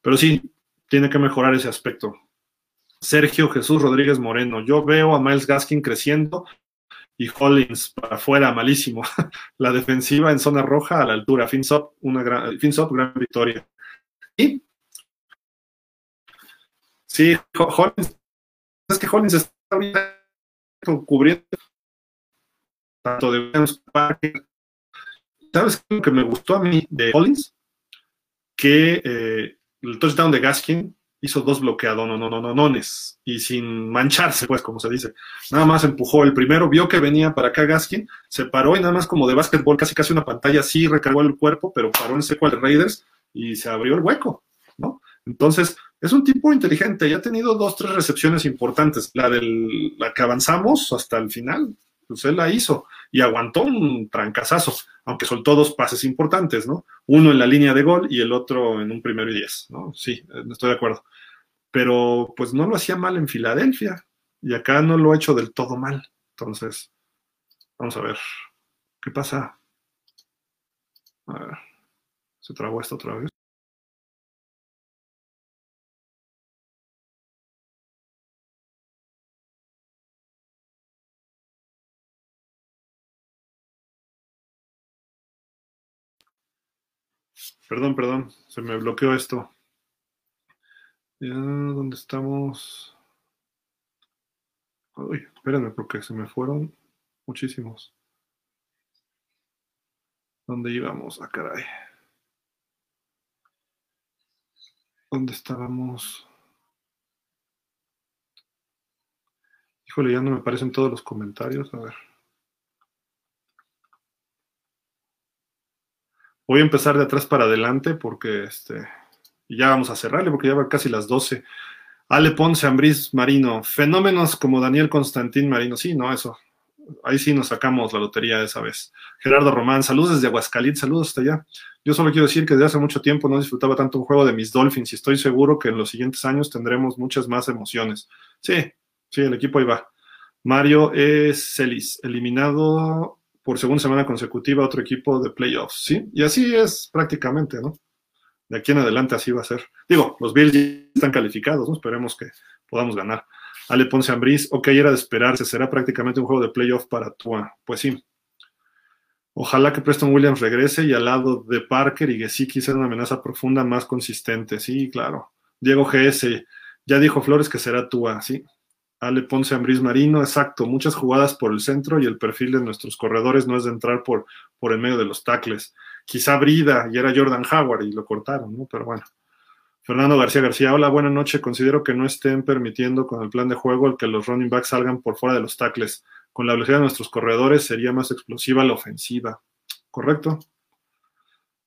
pero sí, tiene que mejorar ese aspecto. Sergio Jesús Rodríguez Moreno. Yo veo a Miles Gaskin creciendo y Hollins para afuera, malísimo. (laughs) la defensiva en zona roja a la altura. Finsop, una gran, gran victoria. Y sí, Hollins, es que Hollins está cubriendo tanto de Parker ¿Sabes lo que me gustó a mí de Collins? Que eh, el touchdown de Gaskin hizo dos bloqueados, no, no, no, no, nones, y sin mancharse, pues, como se dice. Nada más empujó el primero, vio que venía para acá Gaskin, se paró y nada más como de básquetbol, casi casi una pantalla así, recargó el cuerpo, pero paró en seco al Raiders y se abrió el hueco, ¿no? Entonces, es un tipo inteligente, ya ha tenido dos, tres recepciones importantes. La del, la que avanzamos hasta el final, pues él la hizo y aguantó un trancazazo, aunque soltó dos pases importantes, ¿no? Uno en la línea de gol y el otro en un primero y diez, ¿no? Sí, estoy de acuerdo. Pero pues no lo hacía mal en Filadelfia y acá no lo ha hecho del todo mal. Entonces, vamos a ver, ¿qué pasa? A ver, se trabó esto otra vez. Perdón, perdón, se me bloqueó esto. Ya, ¿dónde estamos? Uy, espérenme, porque se me fueron muchísimos. ¿Dónde íbamos? Ah, caray. ¿Dónde estábamos? Híjole, ya no me aparecen todos los comentarios. A ver. Voy a empezar de atrás para adelante porque este, ya vamos a cerrarle porque ya va casi las 12. Ale Ponce, Ambris Marino, fenómenos como Daniel Constantín Marino, sí, no, eso. Ahí sí nos sacamos la lotería esa vez. Gerardo Román, saludos desde Aguascalientes, saludos hasta allá. Yo solo quiero decir que desde hace mucho tiempo no disfrutaba tanto un juego de mis Dolphins y estoy seguro que en los siguientes años tendremos muchas más emociones. Sí, sí, el equipo ahí va. Mario es Celis, eliminado por segunda semana consecutiva otro equipo de playoffs, ¿sí? Y así es prácticamente, ¿no? De aquí en adelante así va a ser. Digo, los Bills están calificados, ¿no? Esperemos que podamos ganar. Ale Ponce Ambriz, ok, era de esperarse, será prácticamente un juego de playoff para Tua. Pues sí. Ojalá que Preston Williams regrese y al lado de Parker y Gesicki sea una amenaza profunda más consistente. Sí, claro. Diego GS, ya dijo Flores que será Tua, sí. Ale Ponce Ambriz Marino, exacto. Muchas jugadas por el centro y el perfil de nuestros corredores no es de entrar por, por el medio de los tacles. Quizá Brida y era Jordan Howard y lo cortaron, ¿no? Pero bueno. Fernando García García, hola, buena noche. Considero que no estén permitiendo con el plan de juego el que los running backs salgan por fuera de los tackles. Con la velocidad de nuestros corredores sería más explosiva la ofensiva. ¿Correcto?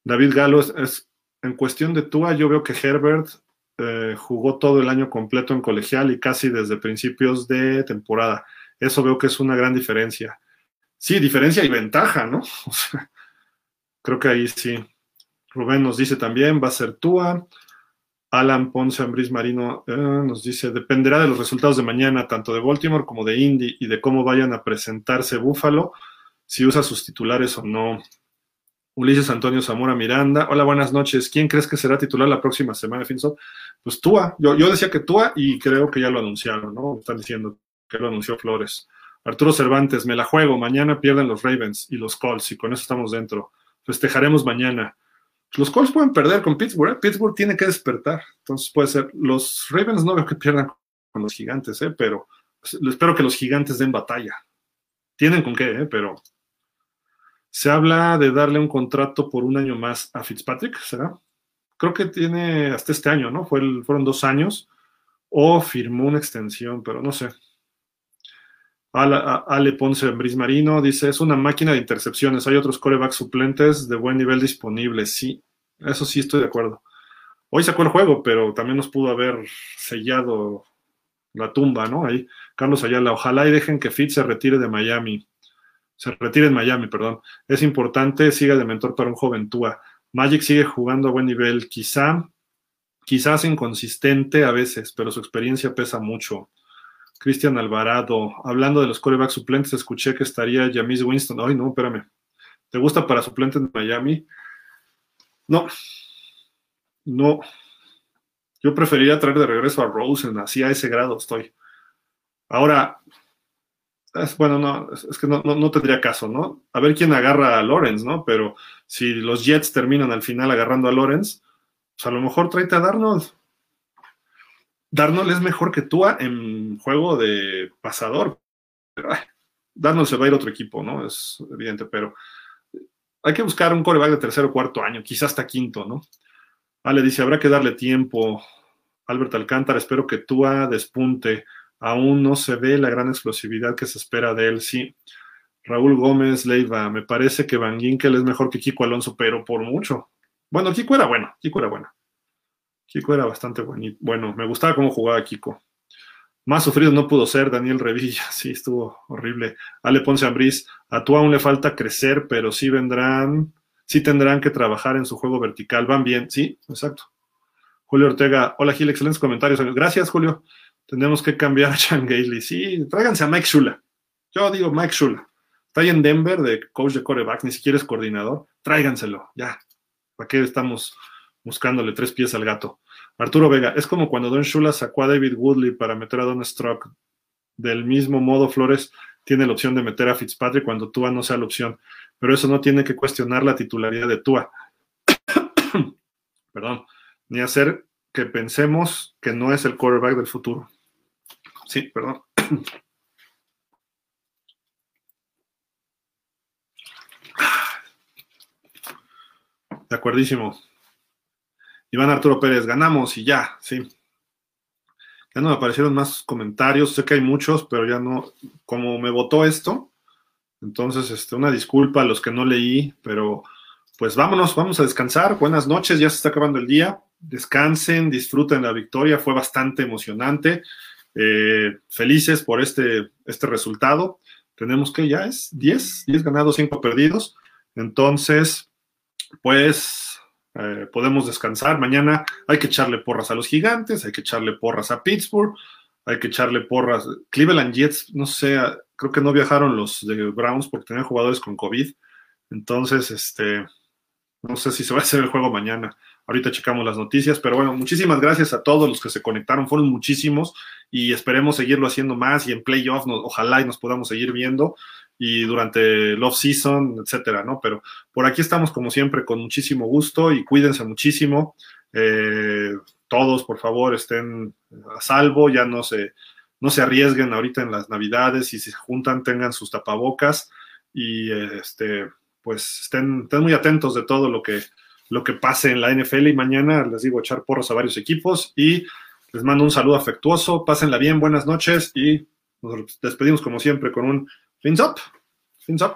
David Galo, es, en cuestión de Tua, yo veo que Herbert eh, jugó todo el año completo en colegial y casi desde principios de temporada. Eso veo que es una gran diferencia. Sí, diferencia y ventaja, ¿no? (laughs) creo que ahí sí. Rubén nos dice también, va a ser Tua. Alan Ponce Ambris Marino eh, nos dice, dependerá de los resultados de mañana, tanto de Baltimore como de Indy, y de cómo vayan a presentarse Búfalo, si usa sus titulares o no. Ulises Antonio Zamora Miranda, hola, buenas noches. ¿Quién crees que será titular la próxima semana, Finso? Pues Tua. Yo, yo decía que Tua y creo que ya lo anunciaron, ¿no? Están diciendo que lo anunció Flores. Arturo Cervantes, me la juego. Mañana pierden los Ravens y los Colts y con eso estamos dentro. Festejaremos mañana. Los Colts pueden perder con Pittsburgh. ¿eh? Pittsburgh tiene que despertar. Entonces puede ser. Los Ravens no veo que pierdan con los gigantes, ¿eh? pero espero que los gigantes den batalla. Tienen con qué, ¿eh? pero se habla de darle un contrato por un año más a Fitzpatrick, ¿será? Creo que tiene hasta este año, ¿no? Fue fueron dos años. O firmó una extensión, pero no sé. Ale Ponce Bris Marino dice, es una máquina de intercepciones. Hay otros corebacks suplentes de buen nivel disponibles. Sí, eso sí estoy de acuerdo. Hoy sacó el juego, pero también nos pudo haber sellado la tumba, ¿no? Ahí, Carlos Ayala, ojalá y dejen que Fitz se retire de Miami. Se retire en Miami, perdón. Es importante, siga de mentor para un joven Tua. Magic sigue jugando a buen nivel. Quizá, quizás inconsistente a veces, pero su experiencia pesa mucho. Cristian Alvarado, hablando de los corebacks suplentes, escuché que estaría Jamis Winston. Ay, no, espérame. ¿Te gusta para suplente en Miami? No. No. Yo preferiría traer de regreso a Rosen, así a ese grado estoy. Ahora, bueno, no, es, que no, no, tendría caso, ¿no? A ver quién agarra a Lawrence, ¿no? Pero si los Jets terminan al final agarrando a Lawrence, pues a lo mejor tráete a Darnold. Darnold es mejor que Tua en juego de pasador. Pero, Darnold se va a ir a otro equipo, ¿no? Es evidente, pero hay que buscar un coreback de tercer o cuarto año, quizás hasta quinto, ¿no? Ale dice, habrá que darle tiempo. Albert Alcántara, espero que Tua despunte. Aún no se ve la gran explosividad que se espera de él, sí. Raúl Gómez Leiva, me parece que Van Ginkel es mejor que Kiko Alonso, pero por mucho. Bueno, Kiko era bueno, Kiko era bueno. Kiko era bastante bonito. Bueno, me gustaba cómo jugaba Kiko. Más sufrido no pudo ser Daniel Revilla, (laughs) sí, estuvo horrible. Ale Ponce Ambriz, a tú aún le falta crecer, pero sí vendrán, sí tendrán que trabajar en su juego vertical. Van bien, sí, exacto. Julio Ortega, hola Gil, excelentes comentarios. Gracias, Julio. Tenemos que cambiar a Chan Gailey. Sí, tráiganse a Mike Shula. Yo digo Mike Shula. Está ahí en Denver de coach de coreback, ni siquiera es coordinador. Tráiganselo, ya. ¿Para qué estamos buscándole tres pies al gato. Arturo Vega, es como cuando Don Shula sacó a David Woodley para meter a Don Strock. Del mismo modo, Flores tiene la opción de meter a Fitzpatrick cuando Tua no sea la opción, pero eso no tiene que cuestionar la titularidad de Tua. (coughs) Perdón, ni hacer que pensemos que no es el quarterback del futuro. Sí, perdón. De acuerdísimo. Iván Arturo Pérez, ganamos y ya, sí. Ya no me aparecieron más comentarios, sé que hay muchos, pero ya no, como me votó esto, entonces, este, una disculpa a los que no leí, pero pues vámonos, vamos a descansar. Buenas noches, ya se está acabando el día. Descansen, disfruten la victoria, fue bastante emocionante. Eh, felices por este, este resultado. Tenemos que ya es 10, 10 ganados, 5 perdidos. Entonces, pues eh, podemos descansar. Mañana hay que echarle porras a los gigantes, hay que echarle porras a Pittsburgh, hay que echarle porras. Cleveland Jets, no sé, creo que no viajaron los de Browns porque tenían jugadores con COVID. Entonces, este, no sé si se va a hacer el juego mañana. Ahorita checamos las noticias, pero bueno, muchísimas gracias a todos los que se conectaron, fueron muchísimos y esperemos seguirlo haciendo más y en playoff ojalá y nos podamos seguir viendo y durante el off-season, etcétera, ¿no? Pero por aquí estamos como siempre con muchísimo gusto y cuídense muchísimo. Eh, todos, por favor, estén a salvo, ya no se, no se arriesguen ahorita en las navidades y si se juntan tengan sus tapabocas y este, pues estén muy atentos de todo lo que, lo que pase en la NFL y mañana les digo echar porros a varios equipos y les mando un saludo afectuoso, pásenla bien, buenas noches y nos despedimos como siempre con un fins up, fins up.